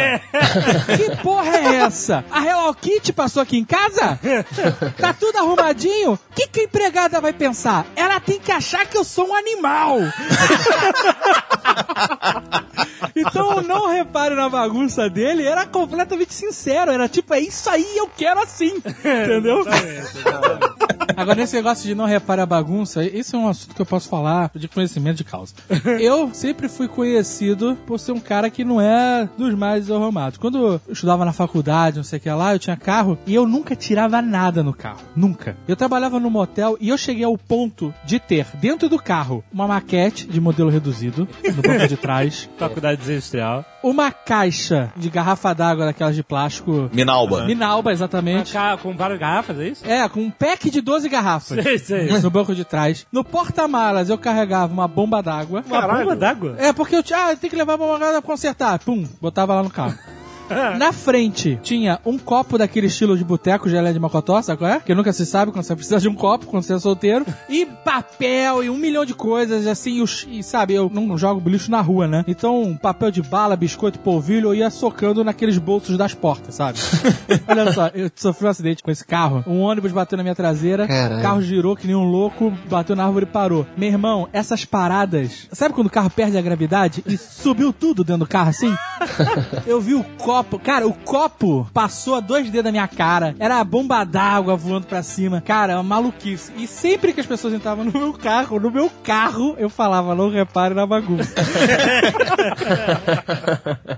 que porra é essa? A Hello Kitty passou aqui em casa? Tá tudo arrumadinho? O que, que a empregada vai pensar? Ela tem que achar que eu sou um animal. então, não repare na bagunça dele, era completamente sincero. Era tipo, é isso aí, eu quero assim. Entendeu? Agora, nesse negócio de não repare a bagunça, isso é um assunto que eu posso falar de conhecimento de causa. Eu sempre fui conhecido por ser um cara que não é dos mais desarrumados. Quando eu estudava na faculdade, não sei o que lá, eu tinha carro e eu nunca tirava nada no carro. Nunca. Eu trabalhava no motel e eu cheguei ao ponto de ter dentro do carro uma maquete de modelo reduzido no banco de trás, Faculdade industrial. uma caixa de garrafa d'água daquelas de plástico. Minalba. Minalba, exatamente. Com várias garrafas, é isso? É, com um pack de 12 garrafas. Sei, sei. No banco de trás. No porta-malas eu carregava uma bomba d'água. Uma bomba d'água? É, porque eu tinha, ah, tem que levar a bomba d'água pra consertar. Pum, botava lá no carro. Na frente tinha um copo daquele estilo de boteco, gelé de mocotó, sabe qual é? Que nunca se sabe quando você precisa de um copo, quando você é solteiro. E papel e um milhão de coisas, assim, e e sabe, eu não jogo lixo na rua, né? Então, papel de bala, biscoito, polvilho, eu ia socando naqueles bolsos das portas, sabe? Olha só, eu sofri um acidente com esse carro. Um ônibus bateu na minha traseira, o carro girou que nem um louco, bateu na árvore e parou. Meu irmão, essas paradas. Sabe quando o carro perde a gravidade e subiu tudo dentro do carro assim? Eu vi o copo. Cara, o copo passou a dois dedos da minha cara. Era a bomba d'água voando pra cima. Cara, uma maluquice. E sempre que as pessoas entravam no meu carro, no meu carro, eu falava, não repare na bagunça.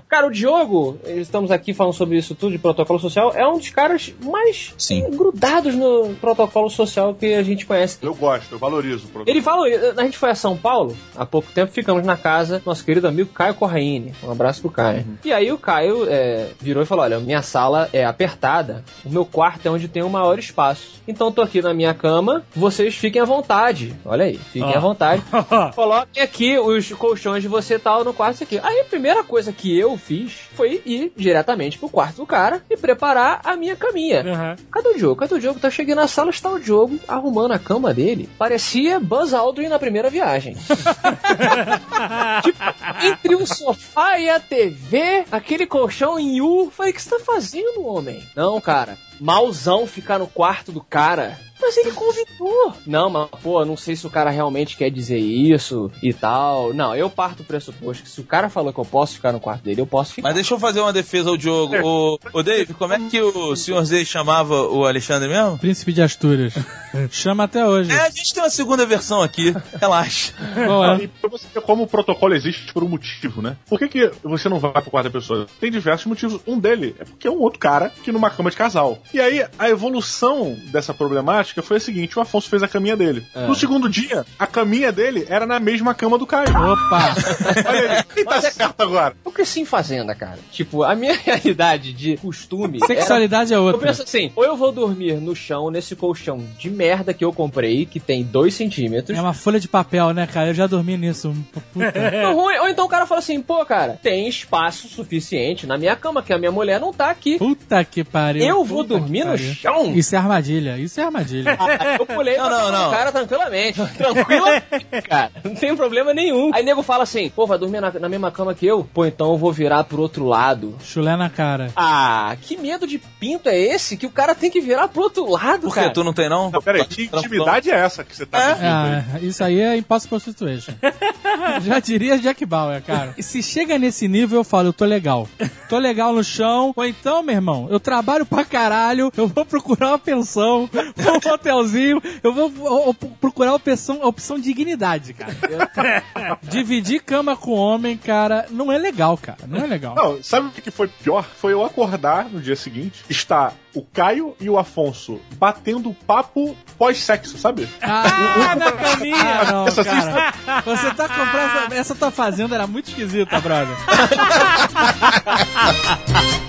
Cara, o Diogo, estamos aqui falando sobre isso tudo de protocolo social, é um dos caras mais Sim. grudados no protocolo social que a gente conhece. Eu gosto, eu valorizo o produto. Ele falou, a gente foi a São Paulo há pouco tempo, ficamos na casa do nosso querido amigo Caio Corraine. Um abraço pro Caio. E aí o Caio é, virou e falou: Olha, minha sala é apertada, o meu quarto é onde tem o maior espaço. Então eu tô aqui na minha cama, vocês fiquem à vontade. Olha aí, fiquem à vontade. Coloquem aqui os colchões de você e tal no quarto isso aqui. Aí a primeira coisa que eu fiz foi ir diretamente pro quarto do cara e preparar a minha caminha. Aham. Cadê o Diogo? Cadê o Diogo? Tá chegando na sala, está o Diogo arrumando a cama dele. Parecia Buzz Aldrin na primeira viagem. tipo, entre o sofá e a TV, aquele colchão em U. Falei, o que você tá fazendo, homem? Não, cara. Malzão ficar no quarto do cara. Mas ele convidou. Não, mas, pô, não sei se o cara realmente quer dizer isso e tal. Não, eu parto do pressuposto que se o cara falou que eu posso ficar no quarto dele, eu posso ficar. Mas deixa eu fazer uma defesa ao Diogo. Ô, ô Dave, como é que o senhor Z chamava o Alexandre mesmo? Príncipe de Astúrias. Chama até hoje. É, a gente tem uma segunda versão aqui. Relaxa. Qual é? E pra você ver como o protocolo existe por um motivo, né? Por que, que você não vai pro quarto da pessoa? Tem diversos motivos. Um dele é porque é um outro cara que numa cama de casal. E aí, a evolução dessa problemática foi a seguinte: o Afonso fez a caminha dele. No segundo dia, a caminha dele era na mesma cama do Caio. Opa! Olha aí, quem tá Mas é- certo agora? Eu cresci em fazenda, cara. Tipo, a minha realidade de costume. era- Sexualidade é Eu outra. penso assim, ou eu vou dormir no chão, nesse colchão de merda que eu comprei, que tem 2 centímetros. É uma folha de papel, né, cara? Eu já dormi nisso. Puta. Não, ruim. Ou então o cara fala assim, pô, cara, tem espaço suficiente na minha cama, que a minha mulher não tá aqui. Puta que pariu. Eu vou que dormir no chão? Isso é armadilha. Isso é armadilha. Eu pulei Não, pra não, não. cara tranquilamente. Tranquilamente, cara. Não tem problema nenhum. Aí nego fala assim, pô, vai dormir na, na mesma cama que eu? Pô, então eu vou virar pro outro lado. Chulé na cara. Ah, que medo de pinto é esse que o cara tem que virar pro outro lado, Por quê? cara? Tu não tem, não? Não, peraí, que intimidade é essa que você tá aí? Ah, isso aí é impossible situation. Já diria Jack Bauer, cara. E se chega nesse nível, eu falo, eu tô legal. Tô legal no chão. Ou então, meu irmão, eu trabalho pra caralho, eu vou procurar uma pensão, vou um hotelzinho, eu vou procurar a opção, a opção dignidade, cara. Dividir cama com homem, cara, não é legal, cara. Não é legal. Não, sabe o que foi pior? Foi eu acordar no dia seguinte, está o Caio e o Afonso batendo papo pós-sexo, sabe? Ah, na caminha! não, Essa cara. Você tá comprando. Essa, essa tua fazenda era muito esquisita, brother.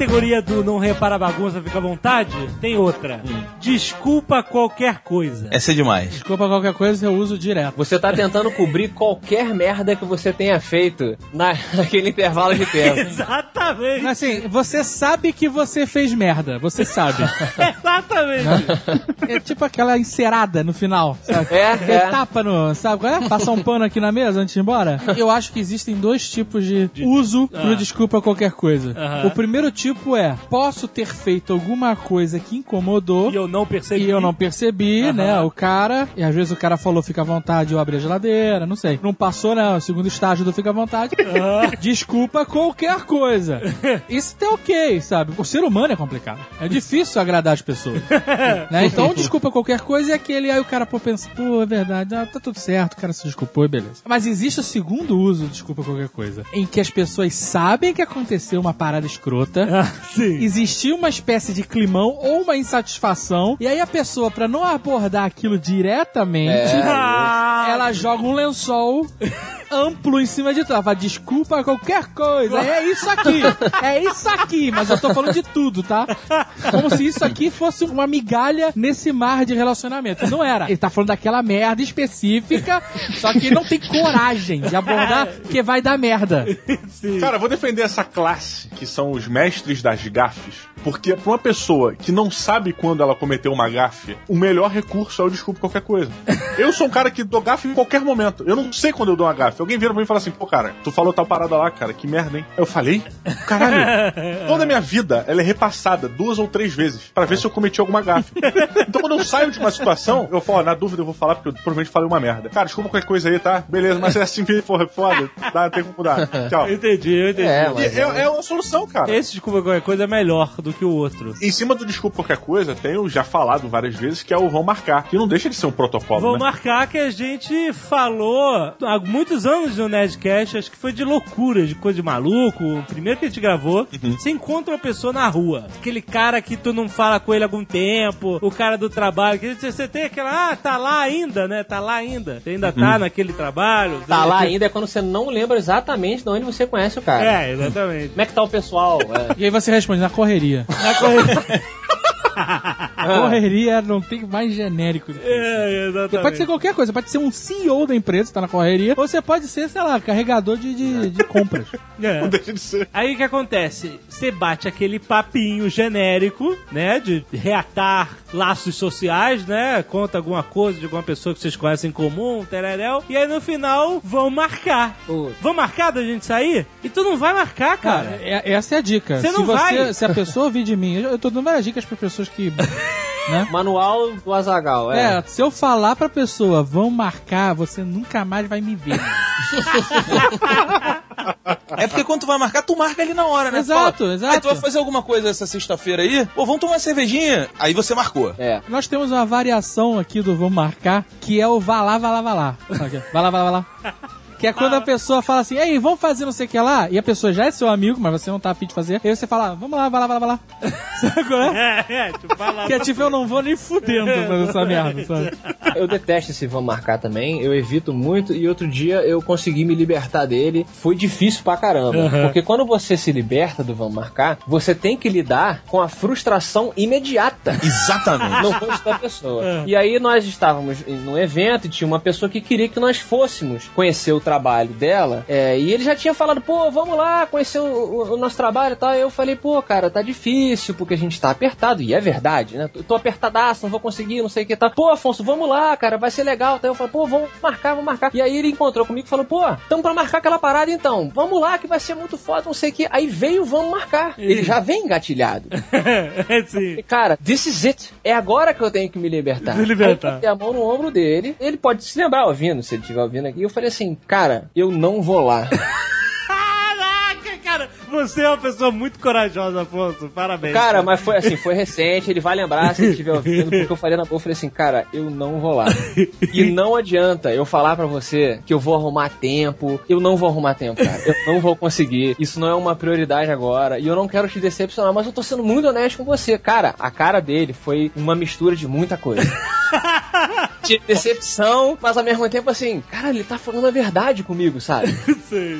categoria do não repara a bagunça, fica à vontade, tem outra. Desculpa qualquer coisa. Essa é demais. Desculpa qualquer coisa, eu uso direto. Você tá tentando cobrir qualquer merda que você tenha feito na, naquele intervalo de tempo. Exatamente. Mas assim, você sabe que você fez merda. Você sabe. Exatamente. É tipo aquela encerada no final, sabe? É, é. tapa no. Sabe qual é? Passar um pano aqui na mesa antes de ir embora? Eu acho que existem dois tipos de uso pro desculpa qualquer coisa. Aham. O primeiro tipo é: posso ter feito alguma coisa que incomodou. E eu não percebi. E eu não percebi, Aham. né? O cara. E às vezes o cara falou, fica à vontade, eu abri a geladeira, não sei. Não passou, né? O segundo estágio do fica à vontade. Desculpa qualquer coisa. Isso tá ok, sabe? O ser humano é complicado. É difícil agradar as pessoas. né? Então, desculpa qualquer coisa e aquele. Aí o cara, pô, pensa, pô, é verdade, ah, tá tudo certo, o cara se desculpou e beleza. Mas existe o segundo uso, desculpa qualquer coisa, em que as pessoas sabem que aconteceu uma parada escrota Ah, sim. existia uma espécie de climão ou uma insatisfação, e aí a pessoa, pra não abordar aquilo diretamente, Ah, ela joga um lençol amplo em cima de tudo. Ela fala, desculpa qualquer coisa. É isso aqui. É isso aqui. Mas eu tô falando de tudo, tá? Como se isso aqui fosse uma migalha nesse mar de relacionamento. Não era. Ele tá falando daquela merda específica, só que ele não tem coragem de abordar, porque vai dar merda. Cara, eu vou defender essa classe, que são os mestres das gafes, porque pra uma pessoa que não sabe quando ela cometeu uma gafe, o melhor recurso é o desculpa qualquer coisa. Eu sou um cara que dou gafe em qualquer momento. Eu não sei quando eu dou uma gafe. Alguém vira pra mim e fala assim, pô, cara, tu falou tal parada lá, cara, que merda, hein? Eu falei, caralho, toda a minha vida ela é repassada duas ou três vezes pra ver se eu cometi alguma gafe. Então quando eu saio de uma situação, eu falo, ó, na dúvida eu vou falar porque eu provavelmente falei uma merda. Cara, desculpa qualquer coisa aí, tá? Beleza, mas é assim, porra, foda. Dá, tem como mudar. Tchau. Entendi, eu entendi. É, mas é, é uma solução, cara. Esse desculpa qualquer coisa é melhor do que o outro. Em cima do desculpa qualquer coisa, tenho já falado várias vezes que é o vão marcar, que não deixa de ser um protocolo, Vou né? marcar que a gente falou há muitos anos no Nerdcast, acho que foi de loucura, de coisa de maluco. O primeiro que a gente gravou, você encontra uma pessoa na rua. Aquele cara que tu não fala com ele há algum tempo, o cara do trabalho, que você tem aquela, ah, tá lá ainda, né? Tá lá ainda. Você ainda tá naquele trabalho. Tá lá ainda é quando você não lembra exatamente de onde você conhece o cara. É, exatamente. Como é que tá o pessoal? É. E aí você responde, na correria. Na correria. correria não tem mais genérico. do que isso. É, exatamente. Pode ser qualquer coisa, pode ser um CEO da empresa que tá na correria, ou você pode ser, sei lá, carregador de, de, de compras. É. Não deixa de ser. Aí o que acontece? Você bate aquele papinho genérico, né? De reatar laços sociais, né? Conta alguma coisa de alguma pessoa que vocês conhecem em comum, tereréu. E aí no final vão marcar. Vão marcar da gente sair? E tu não vai marcar, cara. Cara, é- essa é a dica. Você se não você, vai. Se a pessoa ouvir de mim, eu eu tô dando várias dicas para pessoas que. né? Manual do Azagal, é. É, se eu falar pra pessoa, vão marcar, você nunca mais vai me ver. É porque quando tu vai marcar, tu marca ali na hora, né? Exato, Fala, exato. Aí tu vai fazer alguma coisa essa sexta-feira aí? Pô, vamos tomar uma cervejinha? Aí você marcou. É. Nós temos uma variação aqui do vamos marcar, que é o vá lá, vá lá, vá lá. Vai lá, vai lá, vai lá. Que é quando a pessoa fala assim, ei, vamos fazer não sei o que lá, e a pessoa já é seu amigo, mas você não tá afim de fazer, aí você fala, vamos lá, vai lá, vai lá, vai lá. Sabe qual é? É, é, tipo, vai lá. Que é tipo, eu não vou nem fudendo fazer essa merda, sabe? Eu detesto esse vão marcar também, eu evito muito e outro dia eu consegui me libertar dele. Foi difícil pra caramba. Porque quando você se liberta do vão marcar, você tem que lidar com a frustração imediata. Exatamente. no rosto da pessoa. E aí nós estávamos em- num evento e tinha uma pessoa que queria que nós fôssemos conhecer o trabalho dela. é, e ele já tinha falado, pô, vamos lá conhecer o, o- o nosso trabalho e tal. E eu falei, pô, cara, tá difícil porque a gente tá apertado. E é verdade, né? Tô, tô apertadaço, não vou conseguir, não sei o que tá. Pô, Afonso, vamos lá, cara, vai ser legal. Então eu falei, pô, vamos marcar, vamos marcar. E aí ele encontrou comigo e falou, pô, tamo pra marcar aquela parada então. Vamos lá que vai ser muito foda, não sei o que. Aí veio, vamos marcar. Ele já vem engatilhado. Sim. Cara, this is it. É agora que eu tenho que me libertar. Se libertar. Aí a mão no ombro dele. Ele pode se lembrar ouvindo, se ele estiver ouvindo aqui. Eu falei assim, cara, eu não vou lá. Cara. Você é uma pessoa muito corajosa, Afonso. Parabéns. Cara, mas foi assim, foi recente, ele vai lembrar se ele estiver ouvindo, porque eu falei na boa, eu falei assim, cara, eu não vou lá. E não adianta eu falar pra você que eu vou arrumar tempo, eu não vou arrumar tempo, cara. Eu não vou conseguir. Isso não é uma prioridade agora. E eu não quero te decepcionar, mas eu tô sendo muito honesto com você. Cara, a cara dele foi uma mistura de muita coisa. De decepção, mas ao mesmo tempo assim, cara, ele tá falando a verdade comigo, sabe?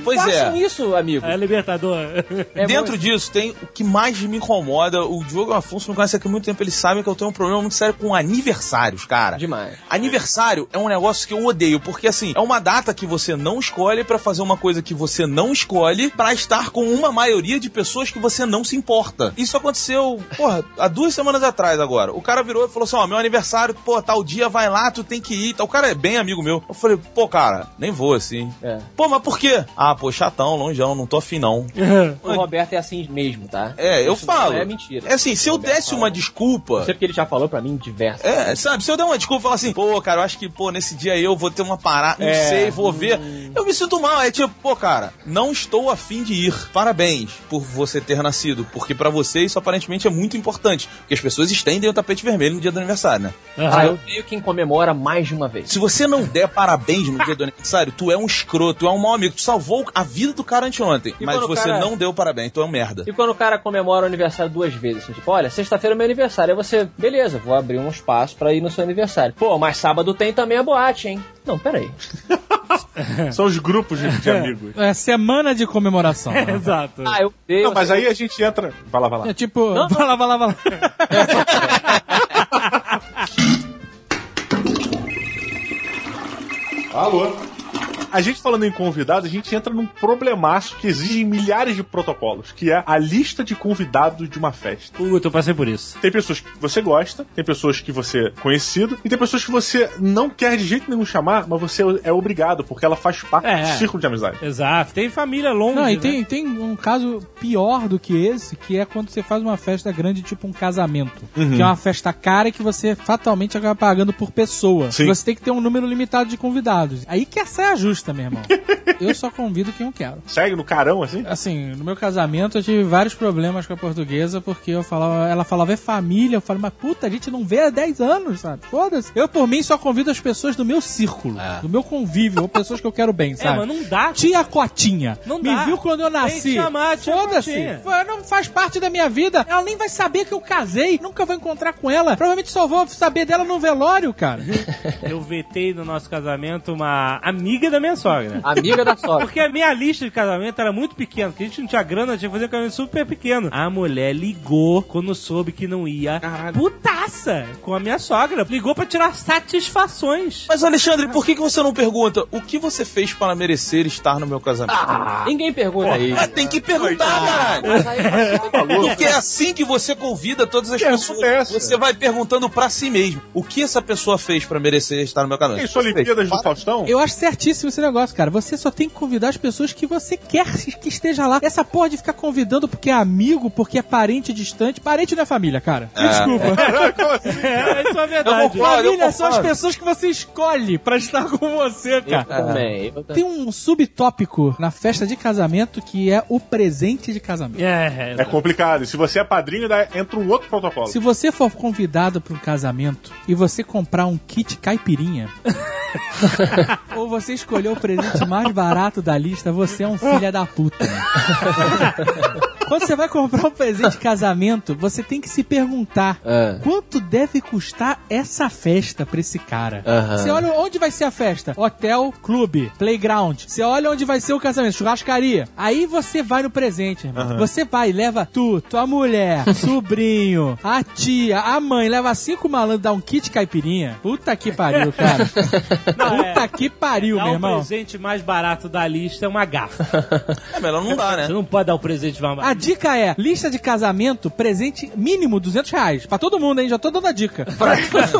Pois Façam é. isso, amigo. É libertador. É Dentro muito- disso, tem o que mais me incomoda. O Diogo Afonso me conhece aqui há muito tempo, ele sabe que eu tenho um problema muito sério com aniversários, cara. Demais. Aniversário é um negócio que eu odeio, porque assim, é uma data que você não escolhe pra fazer uma coisa que você não escolhe pra estar com uma maioria de pessoas que você não se importa. Isso aconteceu, porra, há duas semanas atrás agora. O cara virou e falou assim: Ó, meu aniversário, pô, tal dia vai lá, tu tem que ir. O cara é bem amigo meu. Eu falei, pô, cara, nem vou assim. É. Pô, mas por quê? Ah, pô, chatão, longeão, não tô afim não. O Roberto é assim mesmo, tá? É, eu Isso falo. É mentira. É assim, se eu Roberto desse fala. uma desculpa. Eu sei porque ele já falou pra mim diversas. É, sabe, se eu der uma desculpa e falar assim, pô, cara, eu acho que, pô, nesse dia aí eu vou ter uma parada, não É. sei, vou ver. Eu me sinto mal. É tipo, pô, cara, não estou afim de ir. Parabéns por você ter nascido, porque pra você isso aparentemente é muito importante. Porque as pessoas estendem o tapete vermelho no dia do aniversário, né? Ah, eu tenho quem comemora mais de uma vez. Se você não der parabéns no dia do aniversário, tu é um escroto, tu é um mau amigo. Tu salvou a vida do cara anteontem, E mas você cara- não deu parabéns, tu é um merda. E quando o cara comemora o aniversário duas vezes, assim, tipo, olha, sexta-feira é meu aniversário. Aí você, beleza, vou abrir um espaço pra ir no seu aniversário. Pô, mas sábado tem também a boate, hein? Não, peraí. São os grupos de, de amigos. É semana de comemoração. né? Exato. Ah, eu dei. Não, mas aí a gente entra. Vai lá, vai lá. É tipo, vai lá, vai lá, vai lá. Alô? A gente falando em convidados, a gente entra num problemaço que exige milhares de protocolos, que é a lista de convidados de uma festa. Puta, eu passei por isso. Tem pessoas que você gosta, tem pessoas que você é conhecido, e tem pessoas que você não quer de jeito nenhum chamar, mas você é obrigado, porque ela faz parte É. do círculo de amizade. Exato. Tem família longe. Não, e né? tem, tem um caso pior do que esse, que é quando você faz uma festa grande, tipo um casamento. Que é uma festa cara e que você fatalmente acaba pagando por pessoa. Sim. Você tem que ter um número limitado de convidados. Aí que essa é a justa, meu irmão. eu só convido quem eu quero. Segue no carão, assim? Assim, no meu casamento eu tive vários problemas com a portuguesa, porque eu falava, ela falava é família, eu falei, mas puta, a gente não vê há 10 anos, sabe? Foda-se. Eu, por mim, só convido as pessoas do meu círculo, do meu convívio, ou pessoas que eu quero bem, É, sabe? mas não dá. Tia Cotinha. Não me dá. viu quando eu nasci. Foda-se. Não faz parte da minha vida. Ela nem vai saber que eu casei. Nunca vou encontrar com ela. Provavelmente só vou saber dela no velório, cara. Eu vetei no nosso casamento uma amiga da minha minha sogra. Amiga da sogra. Porque a minha lista de casamento era muito pequena, porque a gente não tinha grana, tinha que fazer um casamento super pequeno. A mulher ligou quando soube que não ia. Putaça! Com a minha sogra. Ligou pra tirar satisfações. Mas, Alexandre, por que, que você não pergunta o que você fez para merecer estar no meu casamento? Ninguém pergunta isso. Ah, tem que perguntar, caralho. Mas aí, Porque é assim que você convida todas as Que pessoas. acontece. Você vai perguntando pra si mesmo o que essa pessoa fez pra merecer estar no meu casamento. Isso, Olimpíadas do Para- Faustão? Eu acho certíssimo esse negócio, cara. Você só tem que convidar as pessoas que você quer que esteja lá. Essa porra de ficar convidando porque é amigo, porque é parente distante. Parente não é família, cara. Me Desculpa. É, isso é verdade. Eu concordo. Família são as pessoas que você escolhe pra estar com você, eu cara. também. Eu também. Tem um subtópico na festa de casamento que é o presente de casamento. É, É complicado. E se você é padrinho, daí entra um outro protocolo. Se você for convidado para um casamento e você comprar um kit caipirinha, ou você o presente mais barato da lista, você é um filho da puta. Quando você vai comprar um presente de casamento, você tem que se perguntar Ah. quanto deve custar essa festa pra esse cara. Aham. Você olha onde vai ser a festa: hotel, clube, playground. Você olha onde vai ser o casamento, churrascaria. Aí você vai no presente, irmão. Você vai, leva tu, tua mulher, sobrinho, a tia, a mãe, leva cinco malandros, dá um kit caipirinha. Puta que pariu, cara. Puta que pariu, Dar meu o irmão. presente mais barato da lista é uma gafa. É melhor não dá, né? Você não pode dar o presente mais barato. Dica é, lista de casamento, presente mínimo 200 reais. Pra todo mundo, hein? Já tô dando a dica.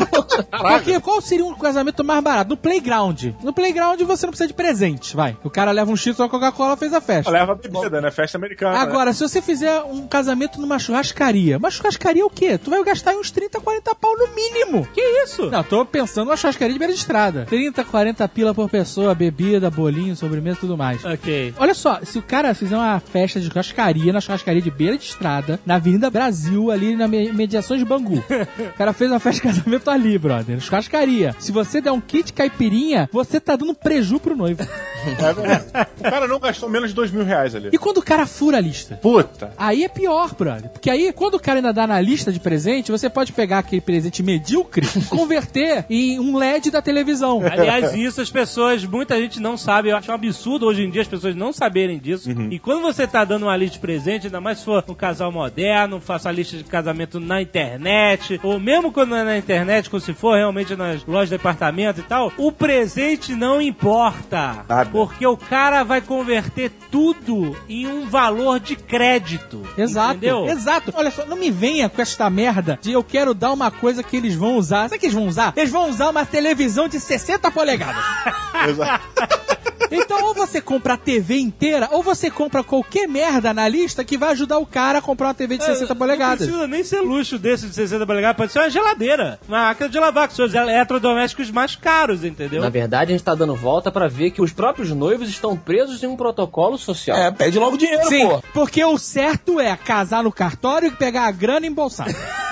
Porque qual seria um casamento mais barato? No playground. No playground você não precisa de presente, vai. O cara leva um X ou uma Coca-Cola, fez a festa. Leva bebida, né? Festa americana. né? Agora, se você fizer um casamento numa churrascaria, uma churrascaria é o quê? Tu vai gastar uns 30, 40 pau no mínimo. Que isso? Não, tô pensando numa churrascaria de beira de estrada. 30, 40 pila por pessoa, bebida, bolinho, sobremesa e tudo mais. Ok. Olha só, se o cara fizer uma festa de churrascaria, na churrascaria de beira de estrada, na Avenida Brasil, ali na me- mediações de Bangu. o cara fez uma festa de casamento ali, brother. Churrascaria. Se você der um kit caipirinha, você tá dando preju pro noivo. É verdade. o cara não gastou menos de dois mil reais ali. E quando o cara fura a lista? Puta. Aí é pior, brother. Porque aí, quando o cara ainda dá na lista de presente, você pode pegar aquele presente medíocre e converter em um LED da televisão. Aliás, isso as pessoas, muita gente não sabe. Eu acho um absurdo hoje em dia as pessoas não saberem disso. E quando você tá dando uma lista de presente, ainda mais se for um casal moderno, faça a lista de casamento na internet, ou mesmo quando não é na internet, quando se for realmente nas lojas de departamento e tal, o presente não importa. Nada. Porque o cara vai converter tudo em um valor de crédito. Exato, Entendeu? exato. Olha só, não me venha com esta merda de eu quero dar uma coisa que eles vão usar. Sabe o que eles vão usar? Eles vão usar uma televisão de 60 polegadas. Exato. Então, ou você compra a TV inteira, ou você compra qualquer merda na lista que vai ajudar o cara a comprar uma TV de 60 É, Não polegadas. precisa nem ser luxo desse de 60 polegadas, pode ser uma geladeira. Uma máquina de lavar, que são os eletrodomésticos mais caros, entendeu? Na verdade, a gente tá dando volta pra ver que os próprios noivos estão presos em um protocolo social. É, pede logo dinheiro, Sim, pô. porque o certo é casar no cartório e pegar a grana e embolsar.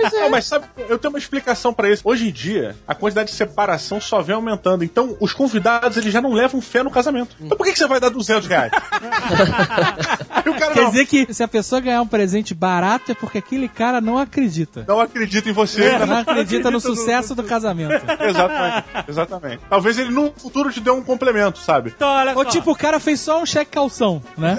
Pois é. Não, mas sabe, eu tenho uma explicação pra isso. Hoje em dia, a quantidade de separação só vem aumentando. Então, os convidados, eles já não levam fé no casamento. Então, por que, que você vai dar 200 reais? Aí o cara Quer não, dizer que se a pessoa ganhar um presente barato é porque aquele cara não acredita. não acredita em você. Não acredita no sucesso do casamento. Exatamente, exatamente. Talvez ele no futuro te dê um complemento, sabe? Então, olha Ou só. tipo, o cara fez só um cheque calção, né?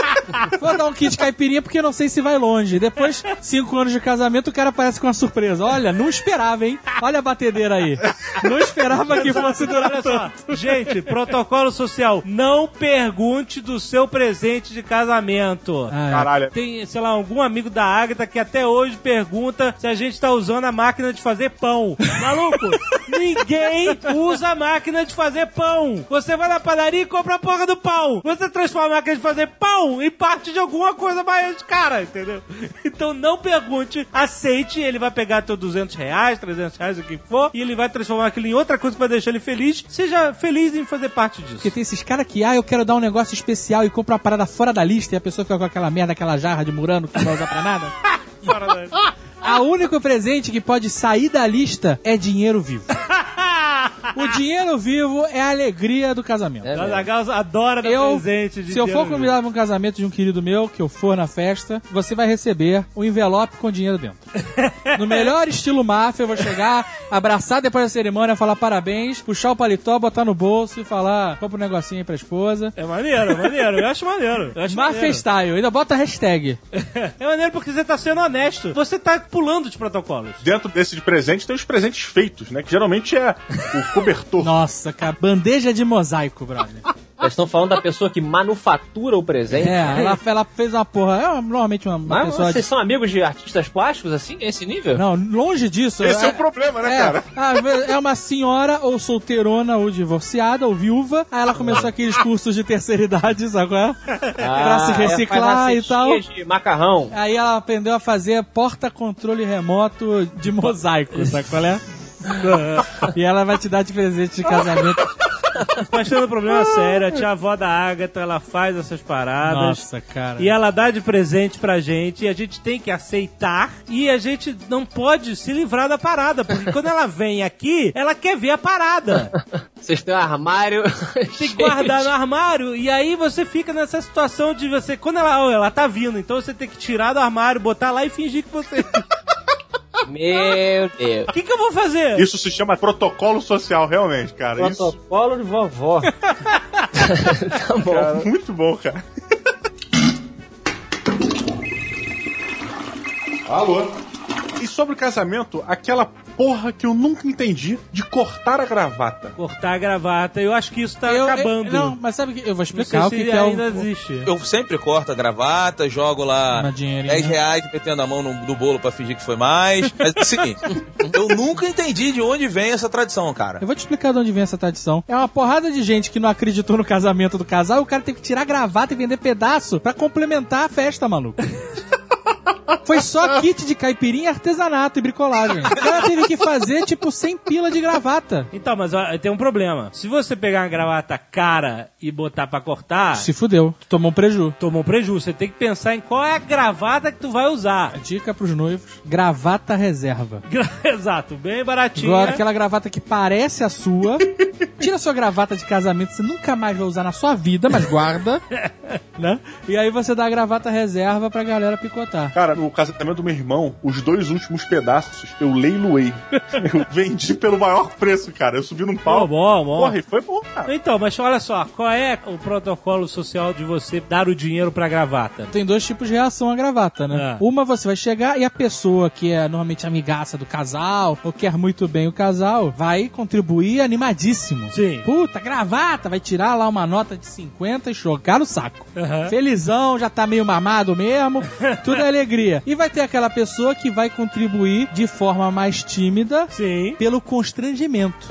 Vou dar um kit caipirinha porque eu não sei se vai longe. Depois, cinco anos de casamento, o cara aparece com uma surpresa. Olha, não esperava, hein? Olha a batedeira aí. Não esperava que fosse durar Olha tanto. só, gente, protocolo social. Não pergunte do seu presente de casamento. Ah, é. Caralho. Tem, sei lá, algum amigo da Agatha que até hoje pergunta se a gente tá usando a máquina de fazer pão. Maluco, ninguém usa a máquina de fazer pão. Você vai na padaria e compra a porra do pão. Você transforma a máquina de fazer pão em parte de alguma coisa mais cara, entendeu? Então não pergunte, aceite, ele vai pegar teu 200 reais, 300 reais, o que for, e ele vai transformar aquilo em outra coisa pra deixar ele feliz. Seja feliz em fazer parte disso. Porque tem esses caras que, ah, eu quero dar um negócio especial e compra uma parada fora da lista e a pessoa fica com aquela merda, aquela jarra de murano que não vai usar pra nada. Fora da- A único presente que pode sair da lista é dinheiro vivo. O dinheiro vivo é a alegria do casamento. É. Azaghal adora dar Eu, presente de se eu for convidado pra um casamento de um querido meu, que eu for na festa, você vai receber um envelope com dinheiro dentro. No melhor estilo máfia, eu vou chegar, abraçar depois da cerimônia, falar parabéns, puxar o paletó, botar no bolso e falar, compra um negocinho aí pra esposa. É maneiro, é maneiro. Eu acho maneiro. Eu acho Máfia maneiro. style, ainda bota a hashtag. É maneiro porque você tá sendo honesto. Você tá pulando de protocolos. Dentro desses presentes tem os presentes feitos, né? Que geralmente é o cobertor. Nossa, cara, bandeja de mosaico, brother. Vocês estão falando da pessoa que manufatura o presente? É, ela, ela fez uma porra. É normalmente uma, uma Mas pessoa. vocês De... são amigos de artistas plásticos, assim, nesse nível? Não, longe disso. Esse é o problema, né, é, cara? É uma senhora, ou solteirona, ou divorciada, ou viúva. Aí ela começou aqueles cursos de terceira idade, sabe qual é? pra se reciclar e tal. de macarrão. Aí ela aprendeu a fazer porta-controle remoto de mosaico, sabe qual é? E ela vai te dar de presente de casamento. Mas tendo um problema sério, a tia avó da Agatha, ela faz essas paradas. Nossa, cara. E ela dá de presente pra gente e a gente tem que aceitar e a gente não pode se livrar da parada, porque quando ela vem aqui, ela quer ver a parada. Vocês têm um armário. Tem que guardar no armário e aí você fica nessa situação de você, quando ela, ó, ela tá vindo, então você tem que tirar do armário, botar lá e fingir que você... Meu Deus. O que que eu vou fazer? Isso se chama protocolo social, realmente, cara. Isso, Protocolo de vovó. tá bom. cara, muito bom, cara. Alô? E sobre o casamento, aquela porra que eu nunca entendi de cortar a gravata. Cortar a gravata, eu acho que isso tá Eu- acabando. eu- não, mas sabe o que? Eu vou explicar o que, se que é o. ainda existe. Eu sempre corto a gravata, jogo lá Uma dinheirinha. 10 reais metendo a mão no, do bolo pra fingir que foi mais. Mas assim, eu nunca entendi de onde vem essa tradição, cara. Eu vou te explicar de onde vem essa tradição. É uma porrada de gente que não acreditou no casamento do casal e o cara teve que tirar a gravata e vender pedaço pra complementar a festa, maluco. Foi só kit de caipirinha, artesanato e bricolagem. O cara teve que fazer, tipo, 100 pila de gravata. Então, mas ó, tem um problema. Se você pegar uma gravata cara e botar pra cortar, Se fudeu. Tu tomou um preju. tomou um prejuízo. Você tem que pensar em qual é a gravata que tu vai usar. Dica pros noivos: gravata reserva. Gra- Exato, bem baratinha. Agora, aquela gravata que parece a sua. Tira sua gravata de casamento, você nunca mais vai usar na sua vida, mas guarda. né? E aí você dá a gravata reserva pra galera picotar. Cara, no casamento do meu irmão, os dois últimos pedaços eu leiloei. eu vendi pelo maior preço, cara. Eu subi num Bom, pau. bom, bom. Porra, e foi bom, cara. Então, mas olha só, qual é o protocolo social de você dar o dinheiro pra gravata? Tem dois tipos de reação à gravata, né? É. Uma você vai chegar e a pessoa que é normalmente amigaça do casal, ou quer muito bem o casal, vai contribuir animadíssimo. Sim. Puta, gravata, vai tirar lá uma nota de 50 e chocar no saco. Aham. Felizão, já tá meio mamado mesmo, tudo é alegria. E vai ter aquela pessoa que vai contribuir de forma mais tímida Sim. pelo constrangimento.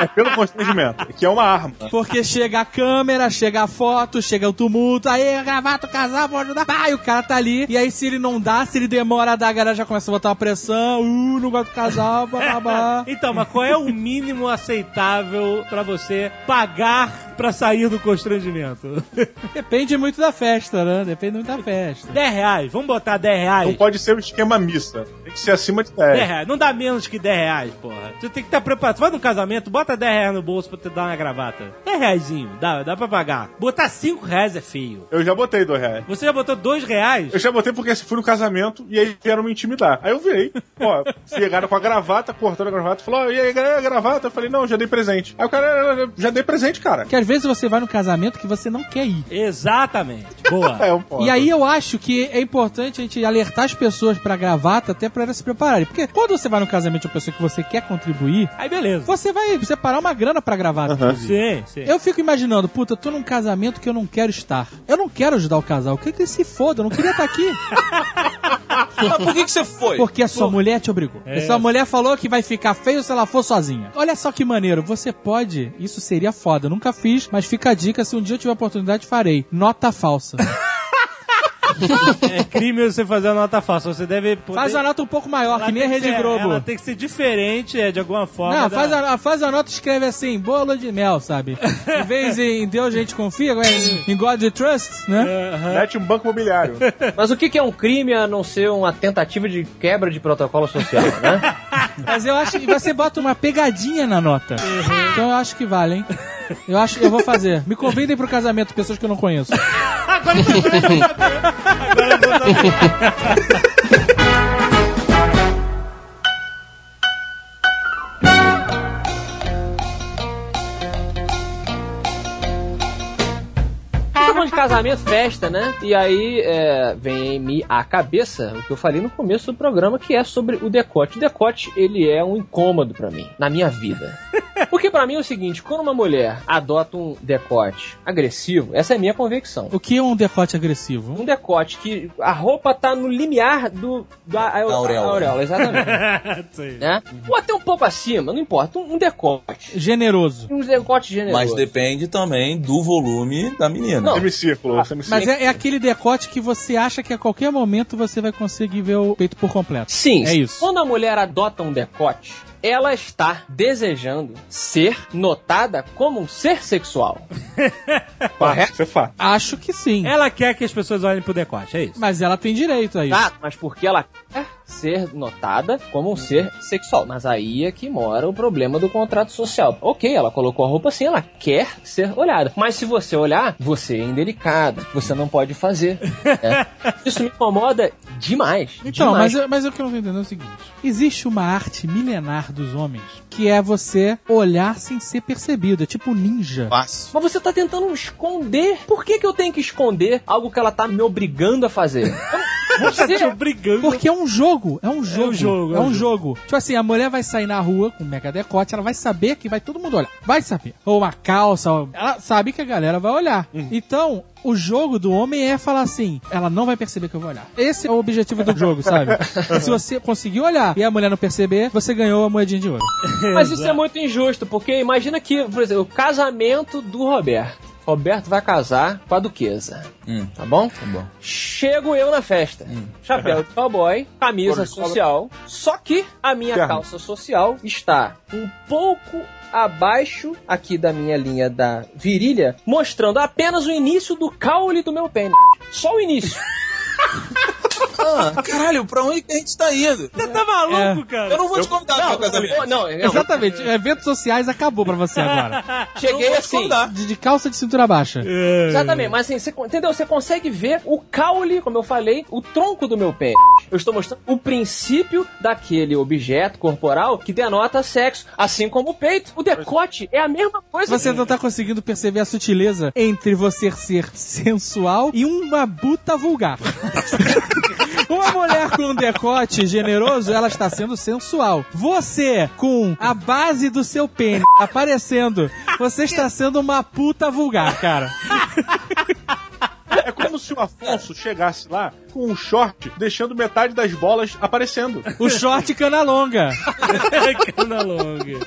É pelo constrangimento, que é uma arma. Porque chega a câmera, chega a foto, chega o tumulto, aí gravata o casal, vou ajudar. E o cara tá ali. E aí, se ele não dá, se ele demora a dar, a galera já começa a botar uma pressão. Uh, não gosto do casal, babá. Então, mas qual é o mínimo aceitável pra você pagar pra sair do constrangimento? Depende muito da festa, né? Depende muito da festa. 10 reais, vamos botar 10 reais. Não pode ser o esquema missa. Tem que ser acima de 10 10. reais, não dá menos que 10 reais, porra. Você tem que estar preparado. Você vai num casamento, bota 10 reais no bolso pra te dar uma gravata. 10 reaisinho, dá, dá pra pagar. Botar 5 reais é feio. Eu já botei dois reais. Você já botou 2 reais? Eu já botei porque fui no casamento e aí vieram me intimidar. Aí eu virei, ó, chegaram com a gravata, cortando a gravata, falou, e aí, a gravata? Eu falei, não, já dei presente. Aí o cara, "Eu já dei presente, cara. Porque às vezes você vai no casamento que você não quer ir. Exatamente. Boa. É um ponto. E aí eu acho que é importante a gente alertar as pessoas pra gravata até pra elas se prepararem. Porque quando você vai no casamento de uma pessoa que você quer contribuir, Aí beleza. você vai separar uma grana pra gravata. inclusive. Sim, sim. Eu fico imaginando, puta, eu tô num casamento que eu não quero estar. Eu não quero ajudar o casal. Eu queria que ele se foda, eu não queria estar aqui. Mas por que, que você foi? Porque a sua mulher te obrigou. É. A sua mulher falou que vai ficar feio se ela for sozinha. Olha só que maneiro. Você pode, isso seria foda. Eu nunca fiz, mas fica a dica, se um dia eu tiver oportunidade, farei. Nota falsa. É crime você fazer a nota falsa. Você deve poder... Faz a nota um pouco maior, Ela que nem a Rede ser- Globo. Ela tem que ser diferente, é, de alguma forma. Não, da- faz a, faz a nota e escreve assim, bolo de mel, sabe? Em vez em Deus a gente confia, agora em God we trust, né? Mete um banco imobiliário. Mas o que que é um crime a não ser uma tentativa de quebra de protocolo social, né? Mas eu acho que você bota uma pegadinha na nota. Então eu acho que vale, hein? Eu acho que eu vou fazer. Me convidem pro casamento, pessoas que eu não conheço. Agora eu vou saber. Agora eu vou saber. Tá falando de casamento, festa, né? E aí é, vem me à cabeça o que eu falei no começo do programa, que é sobre o decote. O decote, ele é um incômodo pra mim, na minha vida. Porque pra mim é o seguinte, quando uma mulher adota um decote agressivo, essa é a minha convicção. O que é um decote agressivo? Um decote que a roupa tá no limiar do da a- auréola. a auréola, exatamente. Sim. né? Ou até um pouco acima, não importa, um, um decote. Generoso. Um decote generoso. Mas depende também do volume da menina. Não. Semicírculo, semicírculo. Mas é, é aquele decote que você acha que a qualquer momento você vai conseguir ver o peito por completo. Sim, É isso. quando a mulher adota um decote, ela está desejando ser notada como um ser sexual. Correto? Isso é fato. Acho que sim. Ela quer que as pessoas olhem pro decote, é isso. Mas ela tem direito a isso. Tá, mas porque ela ser notada como um ser sexual. Mas aí é que mora o problema do contrato social. Ok, ela colocou a roupa assim, ela quer ser olhada. Mas se você olhar, você é indelicada. Você não pode fazer. né? Isso me incomoda demais. Então, demais. mas, eu- mas o que eu não tô entendendo é o seguinte: existe uma arte milenar dos homens que é você olhar sem ser percebido. É tipo ninja. Fácil. Mas você tá tentando esconder. Por que, que eu tenho que esconder algo que ela tá me obrigando a fazer? Você, Te obrigando. Porque é um jogo, é um jogo. jogo, É um jogo. Tipo assim, a mulher vai sair na rua com um mega decote, ela vai saber que vai todo mundo olhar. Vai saber. Ou uma calça, ou- ela sabe que a galera vai olhar. Então, o jogo do homem é falar assim, ela não vai perceber que eu vou olhar. Esse é o objetivo do jogo, sabe? Se você conseguir olhar e a mulher não perceber, você ganhou a moedinha de ouro. Mas isso é muito injusto, porque imagina que, por exemplo, o casamento do Roberto. Roberto vai casar com a duquesa. Hum. Tá bom? Tá bom. Chego eu na festa. Chapéu de cowboy, camisa cola. social. Só que a minha calça social está um pouco abaixo aqui da minha linha da virilha, mostrando apenas o início do caule do meu pênis. Só o início. Ah, caralho, pra onde que a gente tá indo? Você tá maluco, É. cara? Eu não vou te convidar pro meu casamento. Não, não, não. Exatamente. Eventos sociais acabou pra você agora. Eu Cheguei não assim. De, de calça de cintura baixa. Exatamente, mas assim, você, entendeu? Você consegue ver o caule, como eu falei, o tronco do meu pé. Eu estou mostrando o princípio daquele objeto corporal que denota sexo, assim como o peito. O decote é a mesma coisa. Você não tá conseguindo perceber a sutileza entre você ser sensual e uma buta vulgar. Uma mulher com um decote generoso, ela está sendo sensual. Você, com a base do seu pênis aparecendo, você está sendo uma puta vulgar, cara. É como se o Afonso chegasse lá com um short, deixando metade das bolas aparecendo. O short cana longa. Cana longa.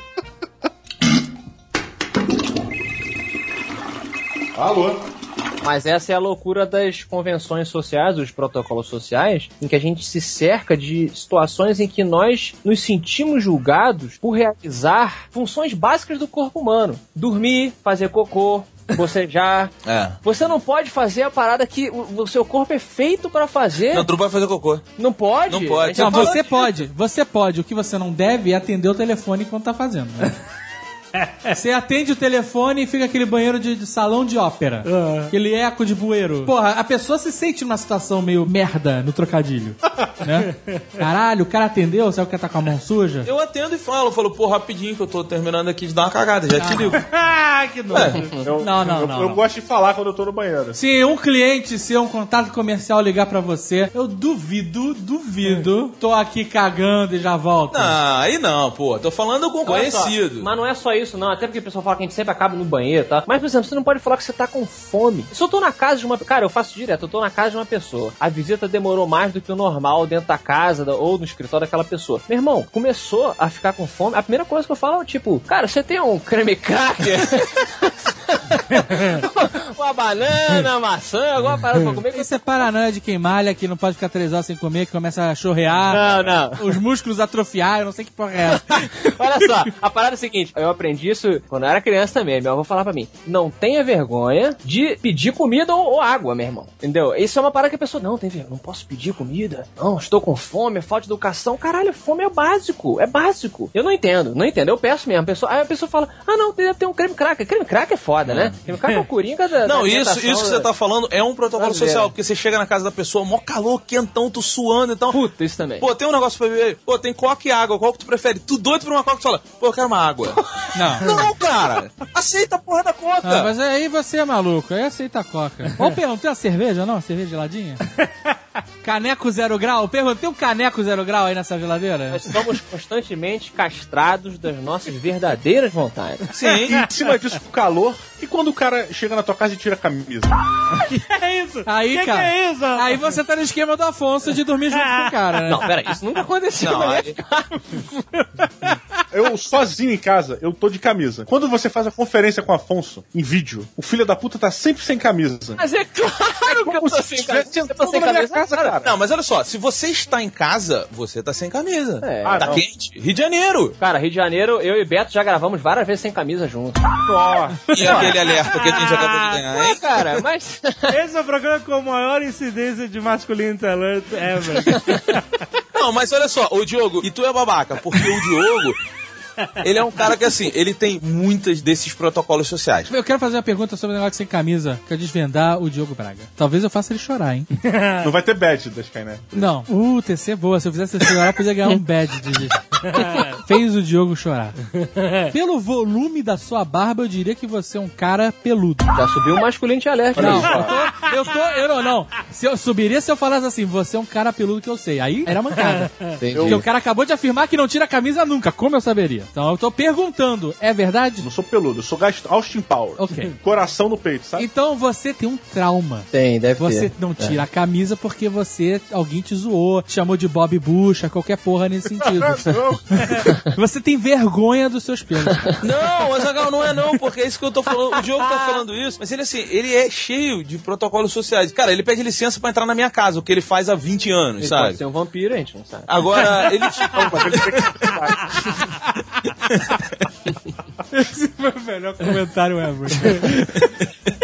Alô? Mas essa é a loucura das convenções sociais, dos protocolos sociais, em que a gente se cerca de situações em que nós nos sentimos julgados por realizar funções básicas do corpo humano: dormir, fazer cocô, bocejar. É. Você não pode fazer a parada que o, o seu corpo é feito pra fazer. Não, tu não pode fazer cocô. Não pode? Não pode. Gente Não, você pode, você pode. O que você não deve é atender o telefone enquanto tá fazendo, né? Você atende o telefone e fica aquele banheiro de, de salão de ópera. Aquele eco de bueiro. Porra, a pessoa se sente numa situação meio merda no trocadilho. né? Caralho, o cara atendeu, sabe que tá com a mão suja? Eu atendo e falo, falo, pô, rapidinho que eu tô terminando aqui de dar uma cagada, já te ligo. Ah, que nojo. Eu, Não, não, eu, não, Eu não. gosto de falar quando eu tô no banheiro. Se um cliente seu, um contato comercial ligar pra você, eu duvido, duvido. Tô aqui cagando e já volto. Não, aí não, pô. Tô falando com Olha só, conhecido. mas não é só isso, não. Até porque o pessoal fala que a gente sempre acaba no banheiro, tá? Mas, por exemplo, você não pode falar que você tá com fome. Se eu tô na casa de uma. Cara, eu faço direto, eu tô na casa de uma pessoa. A visita demorou mais do que o normal dentro da casa ou no escritório daquela pessoa. Meu irmão, começou a ficar com fome. A primeira coisa que eu falo é tipo, cara, você tem um creme cracker? uma banana, maçã, alguma parada pra comer. Isso é paranoia de quem malha, que não pode ficar três horas sem comer, que começa a chorrear. Não, não. Os músculos atrofiar, eu não sei que porra é essa. Olha só, a parada é a seguinte: eu aprendi isso quando eu era criança também. Meu avô falava pra mim: não tenha vergonha de pedir comida ou, ou água, meu irmão. Entendeu? Isso é uma parada que a pessoa, não, tem vergonha, não posso pedir comida. Não, estou com fome, é falta de educação. Caralho, fome é básico, é básico. Eu não entendo, não entendo. Eu peço mesmo. A pessoa, aí a pessoa fala: ah, não, deve ter um creme cracker. Creme cracker é foda, né? Creme cracker é o coringa da. Não, da isso, isso que você tá falando é um protocolo social, porque você chega na casa da pessoa, mó calor, quentão, tu suando e tal. Puta, isso também. Pô, tem um negócio pra beber? Pô, tem coca e água, qual que tu prefere? Tu doido por uma coca, tu fala, pô, eu quero uma água. Não. Não, cara, aceita a porra da Ah, conta. mas aí você é maluco, aí aceita a coca. Ou perguntei uma cerveja, não? Cerveja geladinha? caneco zero grau? Perguntei um caneco zero grau aí nessa geladeira? Nós somos constantemente castrados das nossas verdadeiras vontades. E Sim. em cima disso, o calor. E quando o cara chega na tua casa e tira a camisa? Que é isso? Aí, que cara, que é isso? aí você tá no esquema do Afonso de dormir junto com o cara, né? Não, pera, isso nunca aconteceu. Não, minha aí- Eu, sozinho em casa, eu tô de camisa. Quando você faz a conferência com o Afonso, em vídeo, o filho da puta tá sempre sem camisa. Mas é claro que eu tô sem se camisa. Eu tô sem na minha camisa, casa, cara. Não, mas olha só, se você está em casa, você tá sem camisa. É. Ah, tá não. quente. Rio de Janeiro. Cara, Rio de Janeiro, eu e Beto já gravamos várias vezes sem camisa juntos. Nossa. E aquele alerta que a gente acabou de ganhar, É, hein? cara, mas. Esse é o programa com a maior incidência de masculinity alert ever. Não, mas olha só, o Diogo, e tu é babaca, porque o Diogo, ele é um cara que assim, ele tem muitos desses protocolos sociais. Eu quero fazer uma pergunta sobre o negócio sem camisa. Quero desvendar o Diogo Braga. Talvez eu faça ele chorar, hein? Não vai ter badge da Skynet. Não. Uh, TC é boa. Se eu fizesse ele chorar, eu podia ganhar um badge de Fez o Diogo chorar. Pelo volume da sua barba, eu diria que você é um cara peludo. Já subiu o masculino alert. Não, aí. eu tô, eu tô, eu não, não. Se eu subiria se eu falasse assim, você é um cara peludo que eu sei. Aí era mancada. Porque o cara acabou de afirmar que não tira a camisa nunca. Como eu saberia? Então eu tô perguntando, é verdade? Não sou peludo, eu sou Gast Austin Power. Ok. Coração no peito, sabe? Então você tem um trauma. Tem, deve Você ter. não tira a camisa porque você, alguém te zoou, te chamou de Bob Bucha, qualquer porra nesse sentido. você tem vergonha dos seus pelos. Não, Azagal, não é não, porque é isso que eu tô falando. O Diogo tá falando isso, mas ele assim, ele é cheio de protocolos sociais. Cara, ele pede licença pra entrar na minha casa, o que ele faz há 20 anos, Ele sabe? pode ser um vampiro, a gente não sabe. Agora, ele. Esse foi o melhor comentário ever.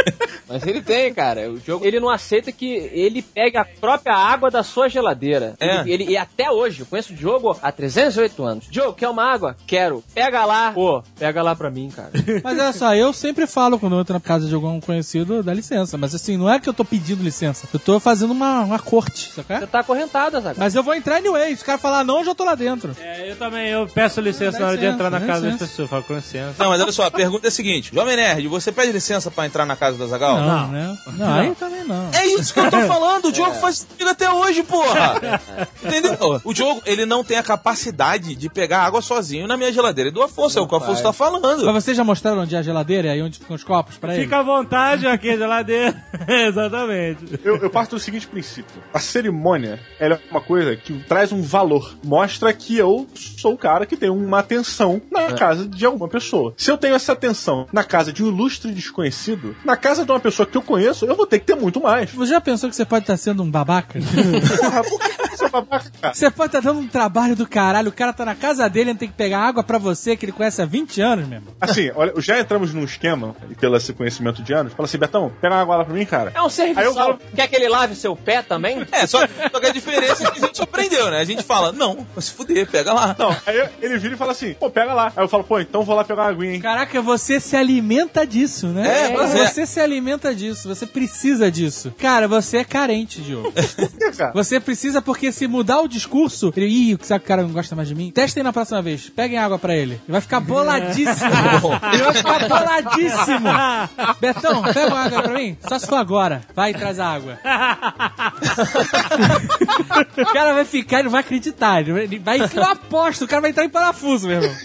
Mas ele tem, cara. O jogo, ele não aceita que ele pegue a própria água da sua geladeira. É. Ele, ele- e até hoje, eu conheço o Diogo há 308 anos. Diogo, quer uma água? Quero. Pega lá. Pô, pega lá pra mim, cara. Mas olha só, eu sempre falo quando eu entro na casa de algum conhecido, dá licença. Mas assim, não é que eu tô pedindo licença. Eu tô fazendo uma, uma corte, Você sabe? tá acorrentado, Zagal. Mas eu vou entrar anyway. Se o cara falar não, eu já tô lá dentro. É, eu também, eu peço licença na hora de licença, entrar na casa das licença. pessoas. Eu falo, com licença. Não, mas olha só, a pergunta é a seguinte: Jovem Nerd, você pede licença pra entrar na casa do Azagal? Não, né? Não, aí também não. É isso que eu tô falando, o Diogo faz isso comigo até hoje, porra. Entendeu? O Diogo, ele não tem a capacidade de pegar água sozinho na minha geladeira. E do Afonso, é o que o Afonso tá falando. Mas vocês já mostraram onde é a geladeira e aí onde ficam os copos pra ele? Fica à vontade aqui, a geladeira. Exatamente. Eu, eu parto do seguinte princípio. A cerimônia, ela é uma coisa que traz um valor. Mostra que eu sou o cara que tem uma atenção na casa de alguma pessoa. Se eu tenho essa atenção na casa de um ilustre desconhecido, na casa de uma pessoa que eu conheço, eu vou ter que ter muito mais. Você já pensou que você pode estar sendo um babaca? Porra, por que você é babaca, cara? Você pode estar dando um trabalho do caralho. O cara tá na casa dele, ele tem que pegar água pra você, que ele conhece há 20 anos, meu irmão. Assim, olha, já entramos num esquema, e pelo esse conhecimento de anos, fala assim, Betão, pega uma água lá pra mim, cara. É um serviço. Aí eu falo- Quer que ele lave seu pé também? É, só, só que a diferença é que a gente aprendeu, né? A gente fala, não, vai se fuder, pega lá. Não, aí eu- ele vira e fala assim, pô, pega lá. Aí eu falo, pô, então vou lá pegar uma aguinha, hein? Caraca, você se alimenta disso, né? É, é. Você se alimenta disso, você precisa disso. Cara, você é carente, Diogo. Você precisa porque se mudar o discurso, ele, ih, será que o cara não gosta mais de mim? Testem na próxima vez, peguem água pra ele. Ele vai ficar boladíssimo. ele vai ficar boladíssimo. Betão, pega uma água pra mim? Só se for agora. Vai e traz a água. o cara vai ficar, ele não vai acreditar. Ele vai, ele vai eu aposto, o cara vai entrar em parafuso, meu irmão.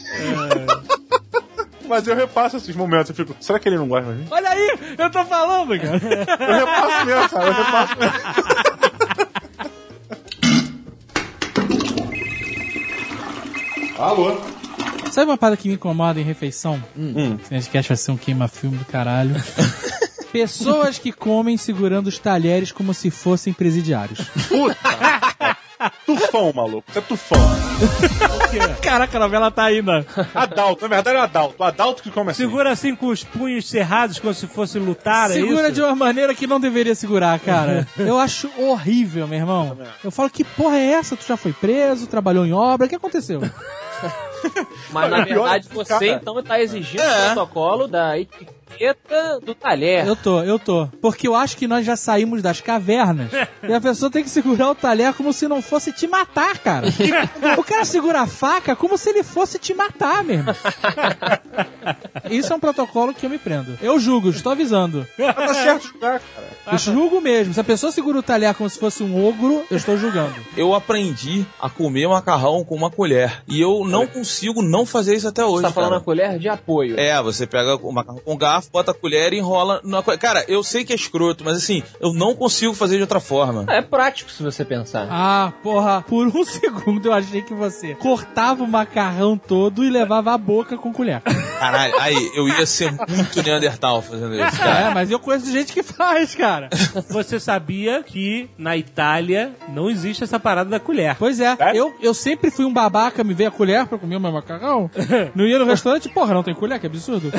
Mas eu repasso esses momentos, eu fico, será que ele não gosta de mim? Olha aí, eu tô falando, cara. Eu repasso mesmo, cara, eu repasso mesmo. Alô? Sabe uma parada que me incomoda em refeição? Hum. Esse podcast vai ser um queima-filme do caralho. Pessoas que comem segurando os talheres como se fossem presidiários. Tufão, maluco. Isso é tufão. Caraca, a novela tá ainda. Adalto, na verdade é adalto. O adalto que come assim. Segura assim com os punhos cerrados, como se fosse lutar, é Segura isso? de uma maneira que não deveria segurar, cara. Eu acho horrível, meu irmão. Eu falo, que porra é essa? Tu já foi preso, trabalhou em obra, o que aconteceu? Mas na pior verdade você então tá exigindo É. o protocolo da do talher. Eu tô, eu tô. Porque eu acho que nós já saímos das cavernas e a pessoa tem que segurar o talher como se não fosse te matar, cara. O cara segura a faca como se ele fosse te matar mesmo. Isso é um protocolo que eu me prendo. Eu julgo, estou avisando. Tá certo jogar, cara. Eu julgo mesmo. Se a pessoa segura o talher como se fosse um ogro, eu estou julgando. Eu aprendi a comer macarrão com uma colher. E eu não consigo não fazer isso até hoje. Você tá falando cara. a colher de apoio. É, você pega o macarrão com garfo, bota a colher e enrola na colher. Cara, eu sei que é escroto, mas assim, eu não consigo fazer de outra forma. É prático se você pensar. Ah, porra, por um segundo eu achei que você cortava o macarrão todo e levava a boca com colher. Caralho, aí, eu ia ser muito Neandertal fazendo isso, cara. É, mas eu conheço gente que faz, cara. Você sabia que na Itália não existe essa parada da colher. Pois é, Sério? eu, eu sempre fui um babaca, me veio a colher pra comer o meu macarrão. Não ia no restaurante, porra, não tem colher, que absurdo.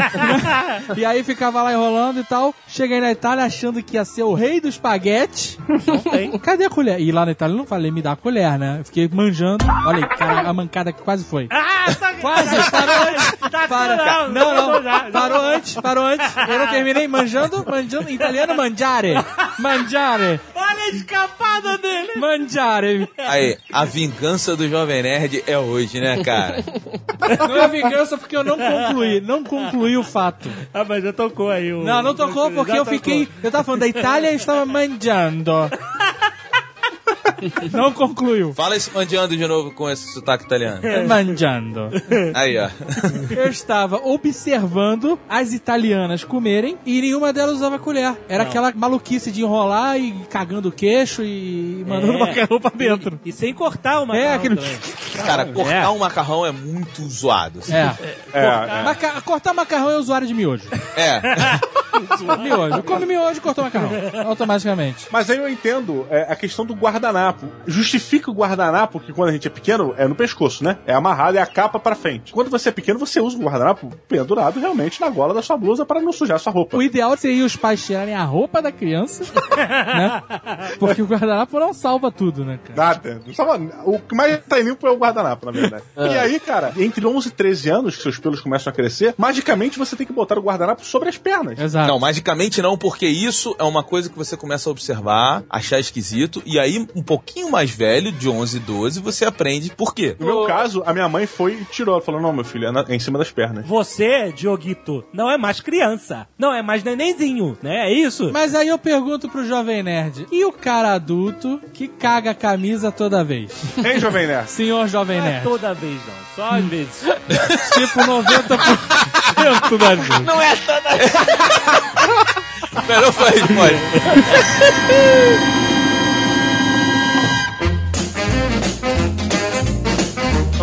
e aí ficava lá enrolando e tal. Cheguei na Itália achando que ia ser o rei do espaguete. Não tem. Cadê a colher? E lá na Itália eu não falei, me dá a colher, né? Eu fiquei manjando. Olha aí, cara, a mancada que quase foi. Ah, tá Quase, parou antes. Tá Para. não, Não, não, não, já, já. parou antes, parou antes. Eu não terminei manjando, manjando, em italiano mangiare. Mangiare, Olha a escapada dele. mangiare. Aí, a vingança do Jovem Nerd é hoje, né, cara? Não é vingança porque eu não concluí, não concluí o fato. Ah, mas já tocou aí o... Não, não tocou porque Já eu tocou. fiquei. Eu tava falando da Itália e estava mangiando. Não concluiu. Fala esse mandiando de novo com esse sotaque italiano. Mangiando. Aí, ó. Eu estava observando as italianas comerem e nenhuma delas usava colher. Era aquela maluquice de enrolar e cagando o queixo e mandando É. o macarrão pra dentro. E sem cortar o macarrão É, aquele. Cara, cortar É. um macarrão é muito zoado. assim. É. É, é. Maca- Cortar macarrão é usuário de miojo. É. Miojo. Come miojo e cortou macarrão. Automaticamente. Mas aí eu entendo é, a questão do guardanapo. Justifica o guardanapo, que quando a gente é pequeno, é no pescoço, né? É amarrado, é a capa pra frente. Quando você é pequeno, você usa o guardanapo pendurado realmente na gola da sua blusa para não sujar sua roupa. O ideal seria os pais tirarem a roupa da criança, né? Porque o guardanapo não salva tudo, né, cara? Nada. Não salva- O que mais tá limpo é o guardanapo, na verdade. E aí, cara, entre 11 e 13 anos, que seus pelos começam a crescer, magicamente você tem que botar o guardanapo sobre as pernas. Exato. Não, magicamente não, porque isso é uma coisa que você começa a observar, achar esquisito, e aí, um pouquinho mais velho, de 11, 12, você aprende por quê. No meu caso, a minha mãe foi e tirou. Falou: não, meu filho, é, na- é em cima das pernas. Você, Dioguito, não é mais criança. Não é mais nenenzinho, né? É isso? Mas aí eu pergunto pro Jovem Nerd, e o cara adulto que caga a camisa toda vez? Hein, Jovem Nerd? Senhor Jovem Não é Nerd. toda vez, não. Só às vezes. Tipo 90% das vezes. Não é toda. Melhor foi a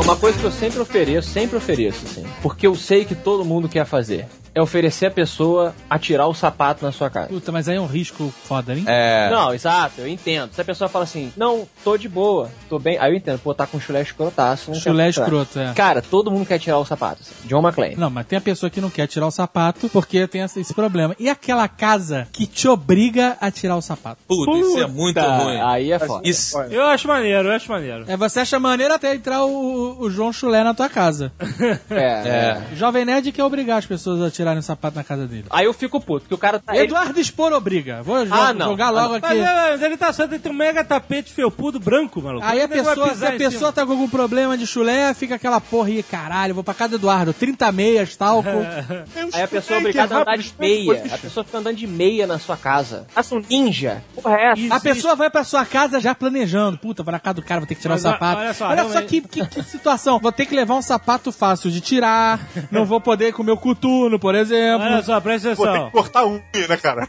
uma coisa que eu sempre ofereço, sempre ofereço, assim. Porque eu sei que todo mundo quer fazer. É oferecer a pessoa a tirar o sapato na sua casa. Puta, mas aí é um risco foda, hein? É. Não, exato, eu entendo. Se a pessoa fala assim, não, tô de boa, tô bem. Aí eu entendo, pô, tá com chulé escrotaço. Não Chulé tirar. escroto, é. Cara, todo mundo quer tirar o sapato. Assim. John McClane. Não, mas tem a pessoa que não quer tirar o sapato porque tem esse problema. E aquela casa que te obriga a tirar o sapato? Puta, isso é muito ruim. Aí é foda. Isso. Eu acho maneiro, eu acho maneiro. É, você acha maneiro até entrar o, o João Chulé na tua casa. É, é. Jovem Nerd quer obrigar as pessoas a tirarem o sapato na casa dele. Aí eu fico puto, porque o cara tá. ele- Eduardo Expor obriga. Vou Ah, não. jogar logo Mas, aqui. mas ele tá só entre um mega tapete felpudo branco, maluco. Aí a é que pessoa, se a pessoa tá com algum problema de chulé, fica aquela porra aí, caralho, vou pra casa do Eduardo, 30 meias, talco. Aí a pessoa é obrigada a andar de meia. A pessoa fica andando de meia na sua casa. Faça um ninja. Porra, é essa? A pessoa vai pra sua casa já planejando. Puta, vou na casa do cara, vou ter que tirar Mas o sapato. olha só, Olha só que, que, que situação. Vou ter que levar um sapato fácil de tirar. não vou poder comer o coturno, por exemplo. Olha só, presta Pô, tem atenção. que cortar um, né, cara?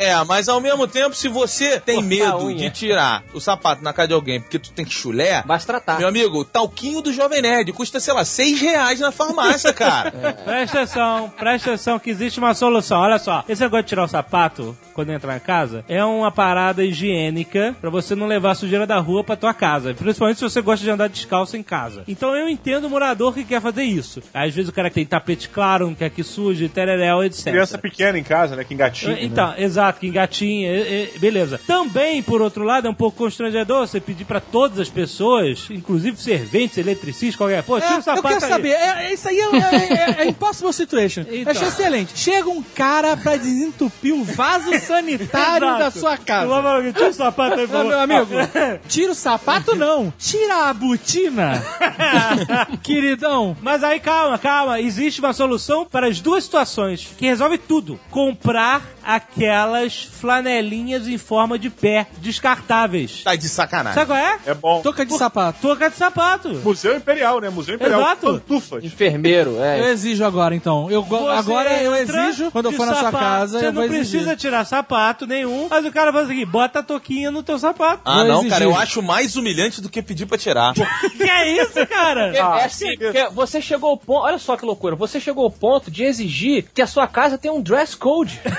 É, mas ao mesmo tempo, se você tem medo de tirar o sapato na cara de alguém porque tu tem que chulé, Vai se tratar. meu amigo, talquinho do Jovem Nerd custa, sei lá, seis reais na farmácia, cara. Presta atenção, presta atenção que existe uma solução. Olha só, esse negócio de tirar o sapato quando entra na casa é uma parada higiênica pra você não levar a sujeira da rua pra tua casa. Principalmente se você gosta de andar descalço em casa. Então eu entendo o morador que quer fazer isso. Às vezes o cara tem tapete claro, não quer que suje, tereréu, etc. Criança pequena em casa, né? Que engatinha. né? Então, que engatinha, e- e- beleza. Também, por outro lado, é um pouco constrangedor você pedir pra todas as pessoas, inclusive serventes, eletricistas, qualquer... Pô, tira o É, eu sapato quero aí. saber, é, é- isso aí é, é, é- é impossible situation. Então. Achei excelente. Chega um cara pra desentupir o vaso sanitário da sua casa. Tira o sapato aí, meu amigo, tira o sapato não, tira a botina. Queridão, Mas aí, calma, calma. Existe uma solução para as duas situações que resolve tudo. Comprar aquelas flanelinhas em forma de pé, descartáveis. Tá de sacanagem. Sabe qual é? É bom. toca de sapato. Toca de sapato. Museu Imperial, né? Museu Imperial. Exato. Pantufas. Enfermeiro, Eu é. exijo agora, então. Eu, go- agora eu exijo, quando eu for na sua sapato. casa, Você eu vou não exigir. precisa tirar sapato nenhum, mas o cara faz o seguinte, bota a toquinha no teu sapato. Ah, Vou não, exigir. cara, eu acho mais humilhante do que pedir pra tirar. que é isso, cara? É assim, você chegou ao ponto. Olha só que loucura. Você chegou ao ponto de exigir que a sua casa tenha um dress code.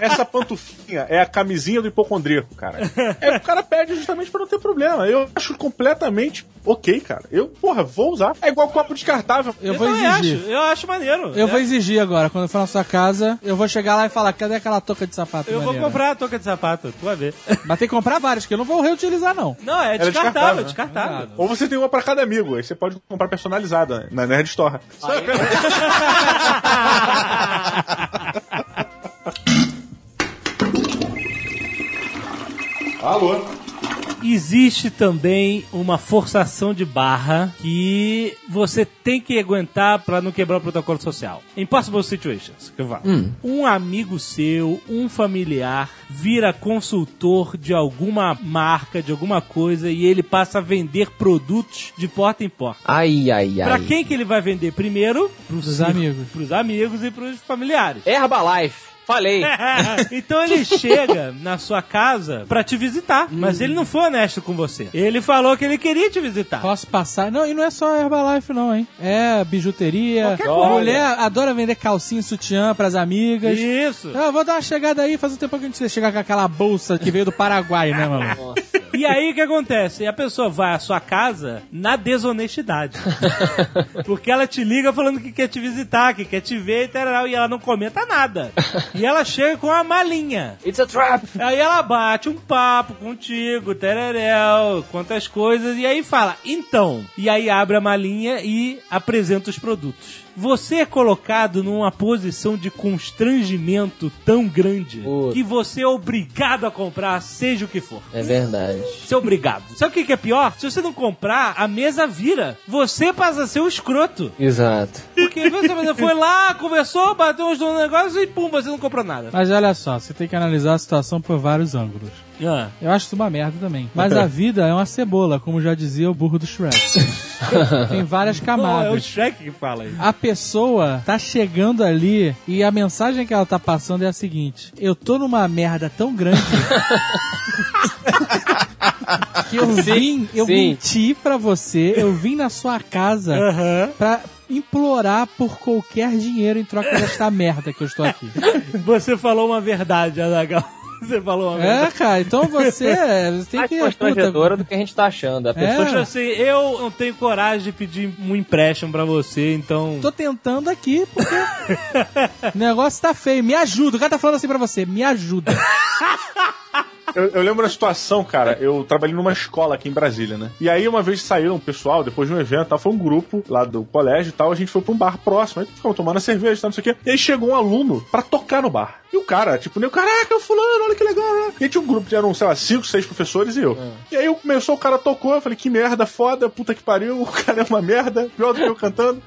Essa pantufinha é a camisinha do hipocondríaco, cara. É, o cara pede justamente pra não ter problema. Eu acho completamente ok, cara. Eu, porra, vou usar. É igual copo descartável. Eu vou também exigir. Acho, eu acho maneiro. Eu É. vou exigir agora, quando eu for na sua casa, eu vou chegar lá e falar, cadê aquela touca de sapato? Eu vou maneira? comprar a touca de sapato, tu vai ver. Mas tem que comprar várias, que eu não vou reutilizar, não. Não, é descartável, descartável, né? descartável. Ou você tem uma pra cada amigo. Aí você pode comprar personalizada na Nerd Store. Alô? Existe também uma forçação de barra que você tem que aguentar pra não quebrar o protocolo social. Impossible situations, que eu falo. Um amigo seu, um familiar, vira consultor de alguma marca, de alguma coisa, e ele passa a vender produtos de porta em porta. Ai, ai, ai. Pra quem que ele vai vender primeiro? Pros Pros amigos. Pros amigos e pros familiares. Herbalife. Falei. então ele chega na sua casa pra te visitar, mas ele não foi honesto com você. Ele falou que ele queria te visitar. Posso passar? Não, e não é só Herbalife, não, hein? É bijuteria. Qualquer A coisa. mulher adora vender calcinha e sutiã pras amigas. Isso. Ah, vou dar uma chegada aí, faz um tempo que a gente chegar com aquela bolsa que veio do Paraguai, né, mano? E aí o que acontece? A pessoa vai à sua casa na desonestidade. Porque ela te liga falando que quer te visitar, que quer te ver e tal, e ela não comenta nada. E ela chega com uma malinha. It's a trap. Aí ela bate um papo contigo, tereréu, quantas coisas, e aí fala, então. E aí abre a malinha e apresenta os produtos. Você é colocado numa posição de constrangimento tão grande Puta. que você é obrigado a comprar, seja o que for. É verdade. Você é obrigado. Sabe o que é pior? Se você não comprar, a mesa vira. Você passa a ser o escroto. Exato. Porque você você foi lá, conversou, bateu uns no negócio e pum, você não comprou nada. Mas olha só, você tem que analisar a situação por vários ângulos. Ah. Eu acho isso uma merda também. Mas a vida é uma cebola, como já dizia o burro do Shrek. tem várias Não, é o camadas. Shrek que fala isso. A pessoa tá chegando ali e a mensagem que ela tá passando é a seguinte: Eu tô numa merda tão grande que eu vim, eu sim. menti pra você, eu vim na sua casa Aham. pra implorar por qualquer dinheiro em troca desta merda que eu estou aqui. Você falou uma verdade, Adagal. Você falou uma É, cara, então você, você tem Mais que. constrangedora do que a gente tá achando. A pessoa É. Poxa, assim, eu não tenho coragem de pedir um empréstimo pra você, então. Tô tentando aqui, porque o negócio tá feio. Me ajuda. O cara tá falando assim pra você. Me ajuda. Eu, eu lembro da situação, cara. Eu trabalhei numa escola aqui em Brasília, né? E aí, uma vez saíram um pessoal, depois de um evento, tal, foi um grupo lá do colégio e tal. A gente foi pra um bar próximo. Aí ficamos tomando cerveja e tal, não sei o quê. E aí chegou um aluno pra tocar no bar. E o cara, tipo, nem caraca, é o fulano, olha que legal, né? E tinha um grupo, eram, sei lá, cinco, seis professores e eu. E aí eu começou, o cara tocou, eu falei, que merda, foda, puta que pariu, o cara é uma merda, pior do que eu cantando.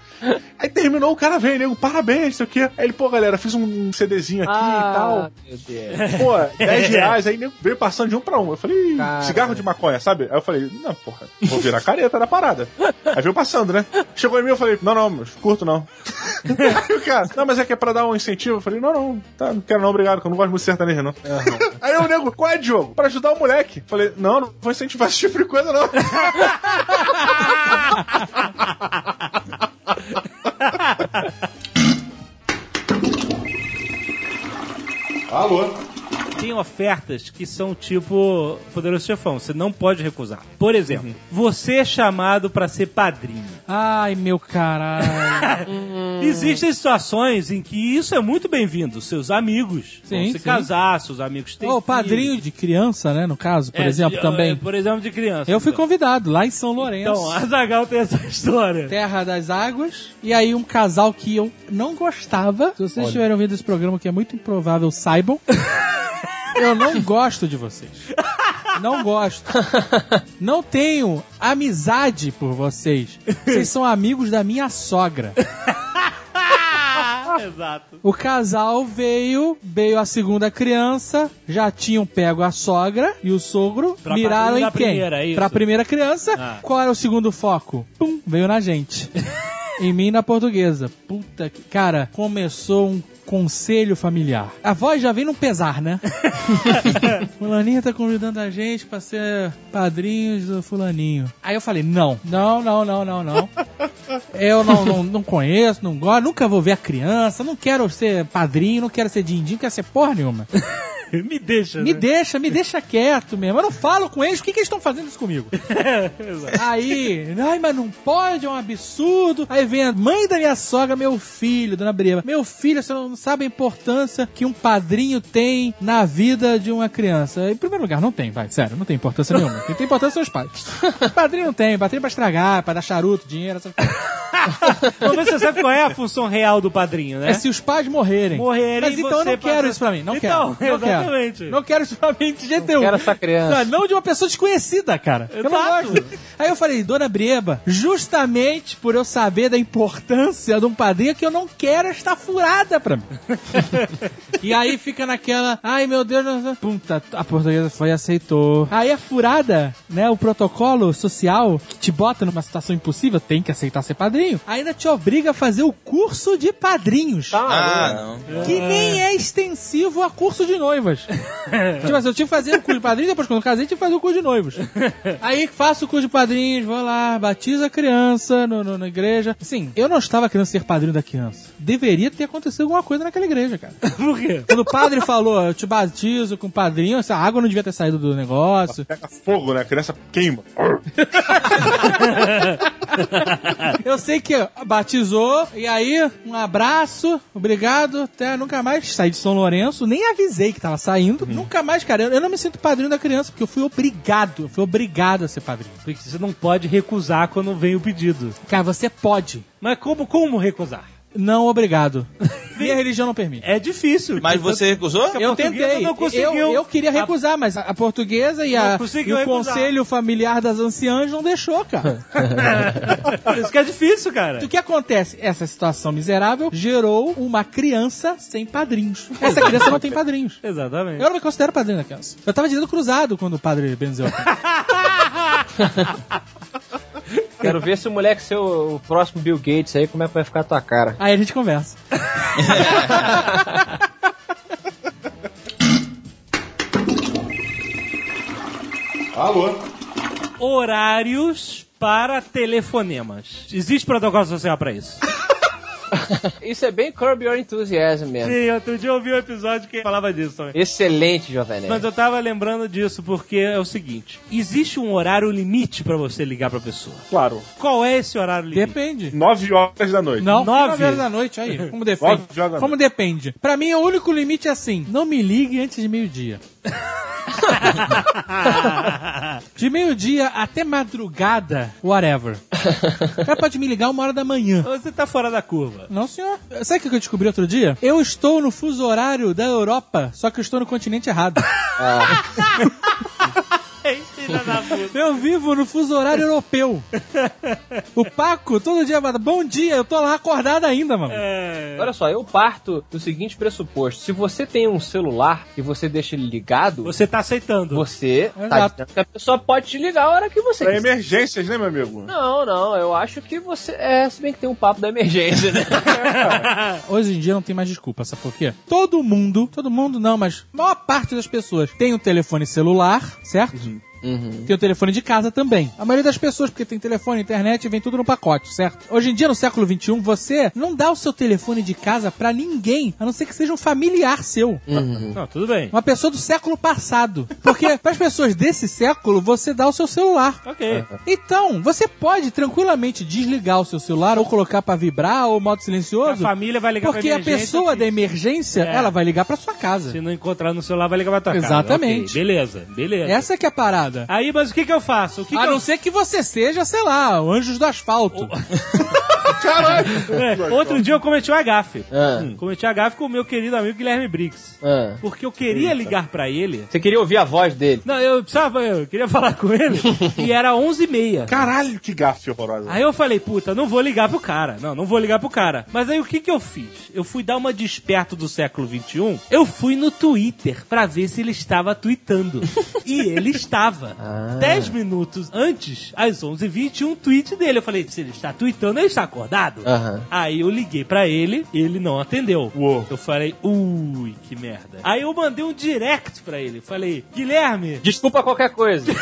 Aí terminou, o cara veio, nego, parabéns, sei o quê. Aí ele, pô, galera, fiz um CDzinho aqui e tal. Ah, meu Deus. Pô, 10 reais, aí nego veio passando de um pra um. Eu falei, "Ih, Cara. cigarro de maconha, sabe? Aí eu falei, não, porra, vou virar careta da parada. Aí veio passando, né? Chegou em mim, eu falei, não, não, mas curto não. Aí o cara, não, mas é que é pra dar um incentivo. Eu falei, não, não, tá, não quero não, obrigado, que eu não gosto muito de sertanejo, não. Aí o nego, qual é, Diogo? Pra ajudar o moleque. Falei, não, não vou incentivar esse tipo de coisa, não. Alô? Tem ofertas que são tipo Poderoso Chefão, você não pode recusar. Por exemplo, você é chamado pra ser padrinho. Ai, meu caralho. Existem situações em que isso é muito bem-vindo. Seus amigos vão Sim, se sim. casar, seus amigos têm Ô, padrinho de criança, né, no caso, por É, exemplo, de- também. é, Por exemplo, de criança. Eu fui convidado lá em São Lourenço. Então, a Zagal tem essa história. Terra das Águas. E aí um casal que eu não gostava. Se vocês estiverem ouvindo esse programa, que é muito improvável, saibam. eu não gosto de vocês. Não gosto. Não tenho amizade por vocês. Vocês são amigos da minha sogra. Exato. O casal veio, veio a segunda criança, já tinham pego a sogra e o sogro, Pra miraram em quem? primeira, é? Pra primeira criança. Ah. Qual era o segundo foco? Pum, veio na gente. em mim na portuguesa. Puta que... Cara, começou um conselho familiar. A voz já vem num pesar, né? Fulaninha tá convidando a gente pra ser padrinhos do fulaninho. Aí eu falei, não, não, não, não, não, não. Eu não, não, não conheço, não gosto, nunca vou ver a criança, não quero ser padrinho, não quero ser din-din, não quero ser porra nenhuma. Me deixa. Me né? deixa, me deixa quieto mesmo. Eu não falo com eles, por que, que eles estão fazendo isso comigo? Aí, ai, mas não pode, é um absurdo. Aí vem a mãe da minha sogra, meu filho, dona Breva. Meu filho, você não sabe a importância que um padrinho tem na vida de uma criança. Em primeiro lugar, não tem, vai, sério, não tem importância nenhuma. Quem tem importância são os pais. Padrinho não tem, padrinho é pra estragar, pra dar charuto, dinheiro, essas coisas. Mas você sabe qual é a função real do padrinho, né? É se os pais morrerem. Morrerem Mas então eu não quero passa- isso pra mim. Não Então, quero. Não quero. exatamente. Não quero isso pra mim de jeito nenhum. quero essa criança. Não, não de uma pessoa desconhecida, cara. Eu não gosto. Aí eu falei, dona Brieba, justamente por eu saber da importância de um padrinho que eu não quero esta furada pra mim. e aí fica naquela, ai meu Deus, não- puta, a portuguesa foi e aceitou. Aí a furada, né, o protocolo social que te bota numa situação impossível, tem que aceitar ser padrinho, ainda te obriga a fazer o curso de padrinhos. Ah, não. Que nem é extensivo a curso de noivas. tipo assim, eu tive que fazer o curso de padrinhos, depois quando eu casei, tive que fazer o curso de noivos. Aí faço o curso de padrinhos, vou lá, batizo a criança no, no- na igreja. Sim, eu não estava querendo ser padrinho da criança. Deveria ter acontecido alguma coisa naquela igreja, cara. Por quê? Quando o padre falou, eu te batizo com o padrinho, essa água não devia ter saído do negócio. Pega fogo, né? A criança queima. Eu sei que batizou, e aí, um abraço, obrigado, até nunca mais. Saí de São Lourenço, nem avisei que tava saindo. Nunca mais, cara. Eu, eu não me sinto padrinho da criança, porque eu fui obrigado, eu fui obrigado a ser padrinho. Porque você não pode recusar quando vem o pedido. Cara, você pode. Mas como, como recusar? Não obrigado. Minha religião não permite. É difícil. Mas você recusou? Eu tentei. não conseguiu. Eu, eu queria recusar, mas a, portuguesa e, a, e o recusar. conselho familiar das anciãs não deixou, cara. Isso que é difícil, cara. O que acontece? Essa situação miserável gerou uma criança sem padrinhos. Essa criança não tem padrinhos. Exatamente. Eu não me considero padrinho da criança. Eu tava de dedo cruzado quando o padre benzeu. Quero ver se o moleque ser o, o próximo Bill Gates aí, como é que vai ficar a tua cara. Aí a gente conversa. Alô? Horários para telefonemas. Existe protocolo social pra isso? Isso é bem Curb Your Enthusiasm mesmo. Sim, outro dia eu ouvi um episódio que falava disso também. Excelente, Jovem Nerd. Mas eu tava lembrando disso porque é o seguinte: existe um horário limite pra você ligar pra pessoa. Claro. Qual é esse horário limite? Depende. 9 horas da noite. Não, Nove? nove horas da noite aí. Como depende? Nove horas da Como depende? Pra mim, o único limite é assim: não me ligue antes de meio-dia. De meio-dia até madrugada, whatever. O cara pode me ligar uma hora da manhã. Você tá fora da curva. Não, senhor. Sabe o que eu descobri outro dia? Eu estou no fuso horário da Europa, só que eu estou no continente errado. Da Eu vivo no fuso horário europeu. O Paco todo dia fala, bom dia, eu tô lá acordado ainda, mano. É. Olha só, eu parto do seguinte pressuposto. Se você tem um celular e você deixa ele ligado, Você tá aceitando. você tá Exato. dizendo que a pessoa pode te ligar a hora que você Pra quiser. emergências, né, meu amigo? Não, não, eu acho que você. É, se bem que tem um papo da emergência, né? Hoje em dia não tem mais desculpa, sabe por quê? Todo mundo, todo mundo não, mas a maior parte das pessoas tem um telefone celular, certo? Tem o telefone de casa também. A maioria das pessoas, porque tem telefone, internet, vem tudo no pacote, certo? Hoje em dia, no século XXI, você não dá o seu telefone de casa pra ninguém, a não ser que seja um familiar seu. Não, tudo bem. Uma pessoa do século passado. Porque para as pessoas desse século, você dá o seu celular. Ok. Então, você pode tranquilamente desligar o seu celular ou colocar pra vibrar ou modo A silencioso. família vai ligar Porque a pessoa da emergência, É. ela vai ligar pra sua casa. Se não encontrar no celular, vai ligar pra tua casa. Exatamente. Ok, Beleza, beleza. Essa que é a parada. Aí, mas o que que eu faço? O que a que eu... não ser que você seja, sei lá, o Anjos do Asfalto. É, outro dia eu cometi um agafe. Ah. Hum, Cometi um agafe com o meu querido amigo Guilherme Briggs. Ah. Porque eu queria ligar pra ele. Você queria ouvir a voz dele? Não, eu precisava, eu queria falar com ele. e era 11h30. Caralho, que gafe horrorosa. Aí eu falei, puta, não vou ligar pro cara. Não, não vou ligar pro cara. Mas aí o que que eu fiz? Eu fui dar uma desperto do século XXI. Eu fui no Twitter pra ver se ele estava tweetando. e ele estava. Dez minutos antes, às 11h20, um tweet dele. Eu falei, se ele está tweetando, ele está acordado. Aham. Aí eu liguei pra ele, ele não atendeu. Uou. Eu falei, ui, que merda. Aí eu mandei um direct pra ele. Falei, Guilherme, Desculpa qualquer coisa.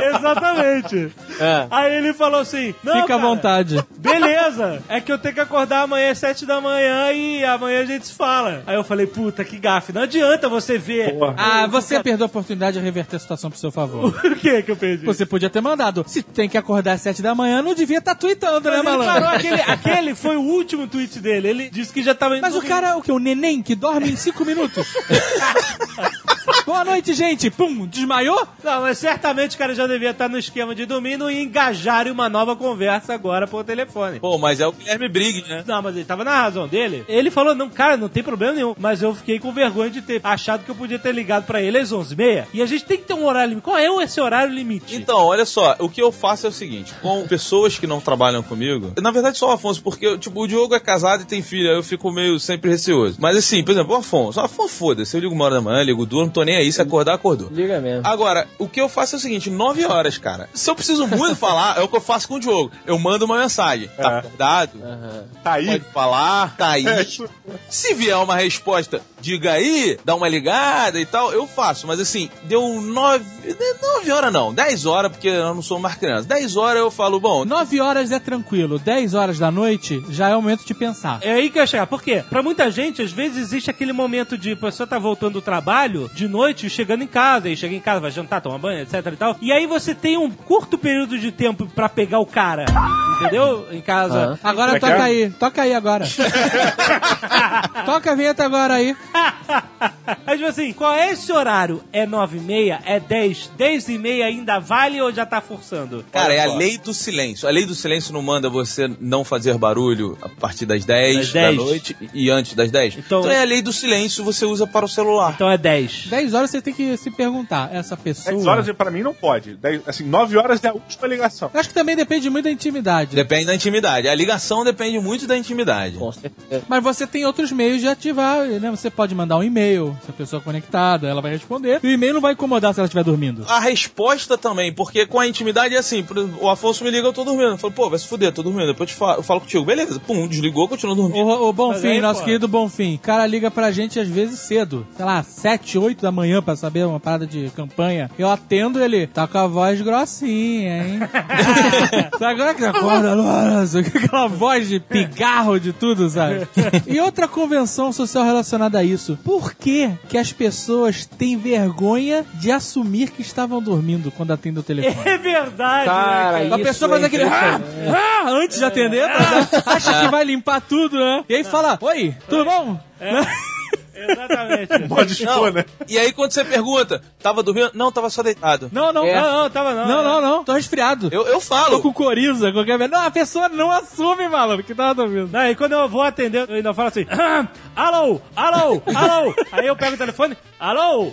Exatamente. É. Aí ele falou assim: Não, Fica à cara, vontade. Beleza, é que eu tenho que acordar amanhã às sete da manhã e amanhã a gente se fala. Aí eu falei, puta, que gafe. Não adianta você ver. Porra. Ah, você perdeu a oportunidade de reverter a situação pro seu favor. O que que eu perdi? Você podia ter mandado. Se tem que acordar às sete da manhã, não devia estar tweetando, né, Mas ele parou, malandro? aquele, aquele foi o último tweet dele. Ele disse que já tava indo Mas o cara é o que? O neném que dorme em cinco minutos? Boa noite, gente. Pum, desmaiou? Não, mas certamente o cara já devia estar no esquema de dormir e engajar em uma nova conversa agora por telefone. Pô, mas é o Guilherme Briggs, né? Não, mas ele tava na razão dele. Ele falou, não, cara, não tem problema nenhum. Mas eu fiquei com vergonha de ter achado que eu podia ter ligado pra ele às 11h30. E a gente tem que ter um horário limite. Qual é esse horário limite? Então, olha só, o que eu faço é o seguinte, com pessoas que não trabalham comigo, na verdade só o Afonso, porque, tipo, o Diogo é casado e tem filha, eu fico meio sempre receoso. Mas assim, por exemplo, o Afonso, o Afonso foda-se, eu ligo uma hora da manhã, ligo duas, não tô nem aí, se acordar, acordou. Liga mesmo. Agora, o que eu faço é o seguinte, 9 horas, cara. Se eu preciso muito falar, é o que eu faço com o Diogo. Eu mando uma mensagem. Tá É. acordado? Tá aí? Pode falar, tá aí. É. Se vier uma resposta, diga aí, dá uma ligada e tal, eu faço. Mas assim, deu nove, nove horas não, dez horas, porque eu não sou mais criança. Dez horas eu falo, bom, Nove horas é tranquilo. Dez horas da noite já é o momento de pensar. É aí que eu ia chegar. Por quê? Pra muita gente, às vezes, existe aquele momento de a pessoa tá voltando do trabalho de noite, chegando em casa, e chega em casa, vai jantar, tomar banho, etc e tal. E aí você tem um curto período de tempo pra pegar o cara. Entendeu? Em casa. Agora Como é toca é? aí. Toca aí agora. toca a vinheta agora aí. Aí, tipo assim, qual é esse horário? É nove e meia? É dez? Dez e meia ainda vale ou já tá forçando? cara, é a lei do silêncio. A lei do silêncio não manda você não fazer barulho a partir das 10 Das da 10. noite e antes das 10. Então- Então, é a lei do silêncio, você usa para o celular. Então é dez. Dez horas você tem que se perguntar. Essa pessoa. 10 horas pra mim não pode. Dez- assim, 9 horas é a última ligação. Eu Acho que também depende muito da intimidade. Depende da intimidade. A ligação depende muito da intimidade. Com certeza. Mas você tem outros meios de ativar, né? Você pode mandar um e-mail, se a pessoa é conectada, ela vai responder. E o e-mail não vai incomodar se ela estiver dormindo. A resposta também, porque com a intimidade é assim, o Afonso me liga, eu tô dormindo. Eu falo, pô, vai se fuder, tô dormindo. Depois eu, te falo, eu falo contigo, beleza. Pum, desligou, continua dormindo. O, o Mas Bonfim, aí, nosso pô. querido Bonfim, o cara liga pra gente às vezes cedo, sei lá, 7, 8 da manhã pra saber uma parada de campanha. Eu atendo ele, tá com a voz grossinha, hein? sabe agora que você acorda, nossa, aquela voz de pigarro de tudo, sabe? E outra convenção social relacionada a isso. Por que que as pessoas têm vergonha de assumir que estavam dormindo quando atendem o telefone? É verdade, Cara, né, isso A pessoa faz é aquele ah, ah, antes de atender, tá? acha que vai limpar tudo, né? E aí fala: Oi, tudo bom? Exatamente. Pode expor, né? E aí quando você pergunta, tava dormindo? Não, tava só deitado. Não, não, É. Não, não, tava não. não, não, não, tô resfriado. Eu, eu Tô falo. com coriza, qualquer merda. Não, a pessoa não assume, malandro, que tava dormindo. Não, e quando eu vou atender, eu ainda falo assim: "Ah, alô, alô, alô. Aí eu pego o telefone, alô.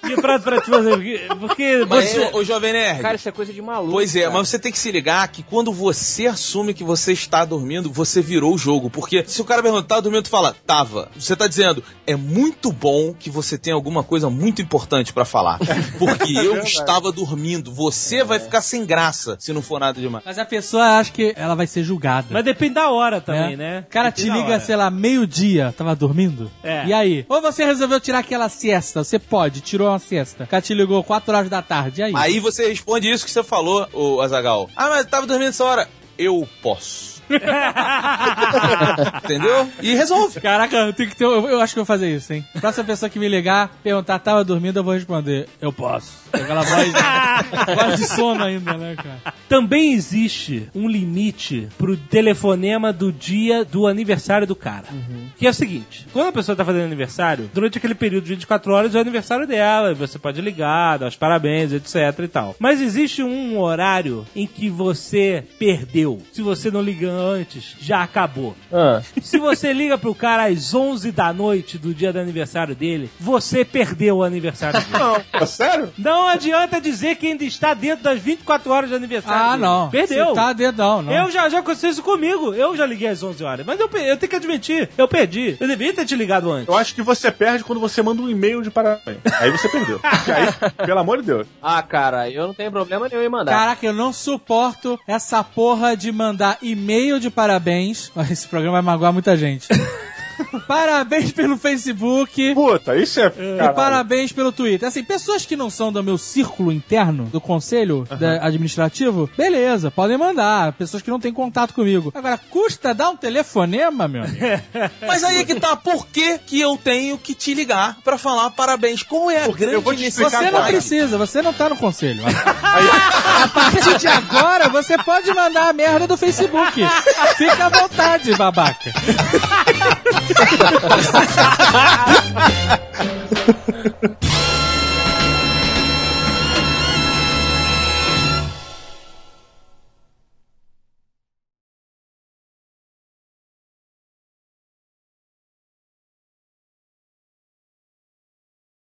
Que pra, pra te fazer, porque, porque Mas, você... ô, ô, Jovem Nerd. Cara, isso é coisa de maluco. Pois é, cara. mas você tem que se ligar que quando você assume que você está dormindo, você virou o jogo. Porque se o cara perguntar, tá dormindo, tu fala, tava. Você tá dizendo, é muito bom que você tenha alguma coisa muito importante pra falar. Porque eu estava dormindo. Você vai ficar sem graça se não for nada demais. Mas a pessoa acha que ela vai ser julgada. Mas depende da hora também, É. né? O cara te Depende da liga, sei lá, meio-dia, tava dormindo? É. E aí? Ou você resolveu tirar aquela siesta, você pode, tirou uma siesta. O cara te ligou 4 horas da tarde, aí? Aí você responde isso que você falou, o Azagal. Ah, mas eu tava dormindo essa hora. Eu posso. Entendeu? E resolve. Caraca, tem que ter, eu, eu acho que eu vou fazer isso, hein? Próxima pessoa que me ligar, perguntar, tava dormindo, eu vou responder, eu posso. Aquela voz, voz de sono ainda, né, cara? Também existe um limite pro telefonema do dia do aniversário do cara. Que é o seguinte: quando a pessoa tá fazendo aniversário, durante aquele período de 24 horas é o aniversário dela, e você pode ligar, dar os parabéns, etc e tal. Mas existe um horário em que você perdeu. Se você não liga antes, já acabou. Ah, Se você liga pro cara às 11 da noite do dia do aniversário dele, você perdeu o aniversário dele. Não, é sério? Não adianta dizer que ainda está dentro das 24 horas de aniversário. Ah, dele. não. Perdeu. Você tá dedão, não. Eu já, já aconteceu isso comigo. Eu já liguei às 11 horas. Mas eu, eu tenho que admitir, eu perdi. Eu devia ter te ligado antes. Eu acho que você perde quando você manda um e-mail de parabéns. Aí você perdeu. Porque aí, pelo amor de Deus. ah, cara, eu não tenho problema nenhum em mandar. Caraca, eu não suporto essa porra de mandar e-mail de parabéns. Esse programa vai magoar muita gente. parabéns pelo Facebook. Puta, isso é. E caralho. parabéns pelo Twitter. Assim, pessoas que não são do meu círculo interno, do conselho da- administrativo, beleza, podem mandar. Pessoas que não têm contato comigo. Agora, custa dar um telefonema, meu amigo? Mas aí é que tá, por que, que eu tenho que te ligar pra falar parabéns? Qual é a Porque grande explicar Você não precisa, você não tá no conselho. A partir de agora, você pode mandar a merda do Facebook. Fica à vontade, babaca.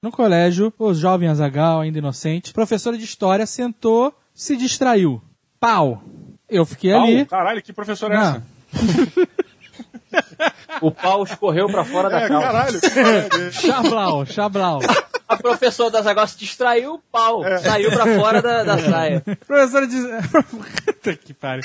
No colégio, o jovem Azagal, ainda inocente, professora de história, sentou, se distraiu. Pau! Eu fiquei Pau, ali. Caralho, que professor é essa? O pau escorreu pra fora da É, calça. caralho. Chablau, Chablau. A professora das se distraiu, o pau saiu pra fora da, da saia. Professora de. Puta que pariu.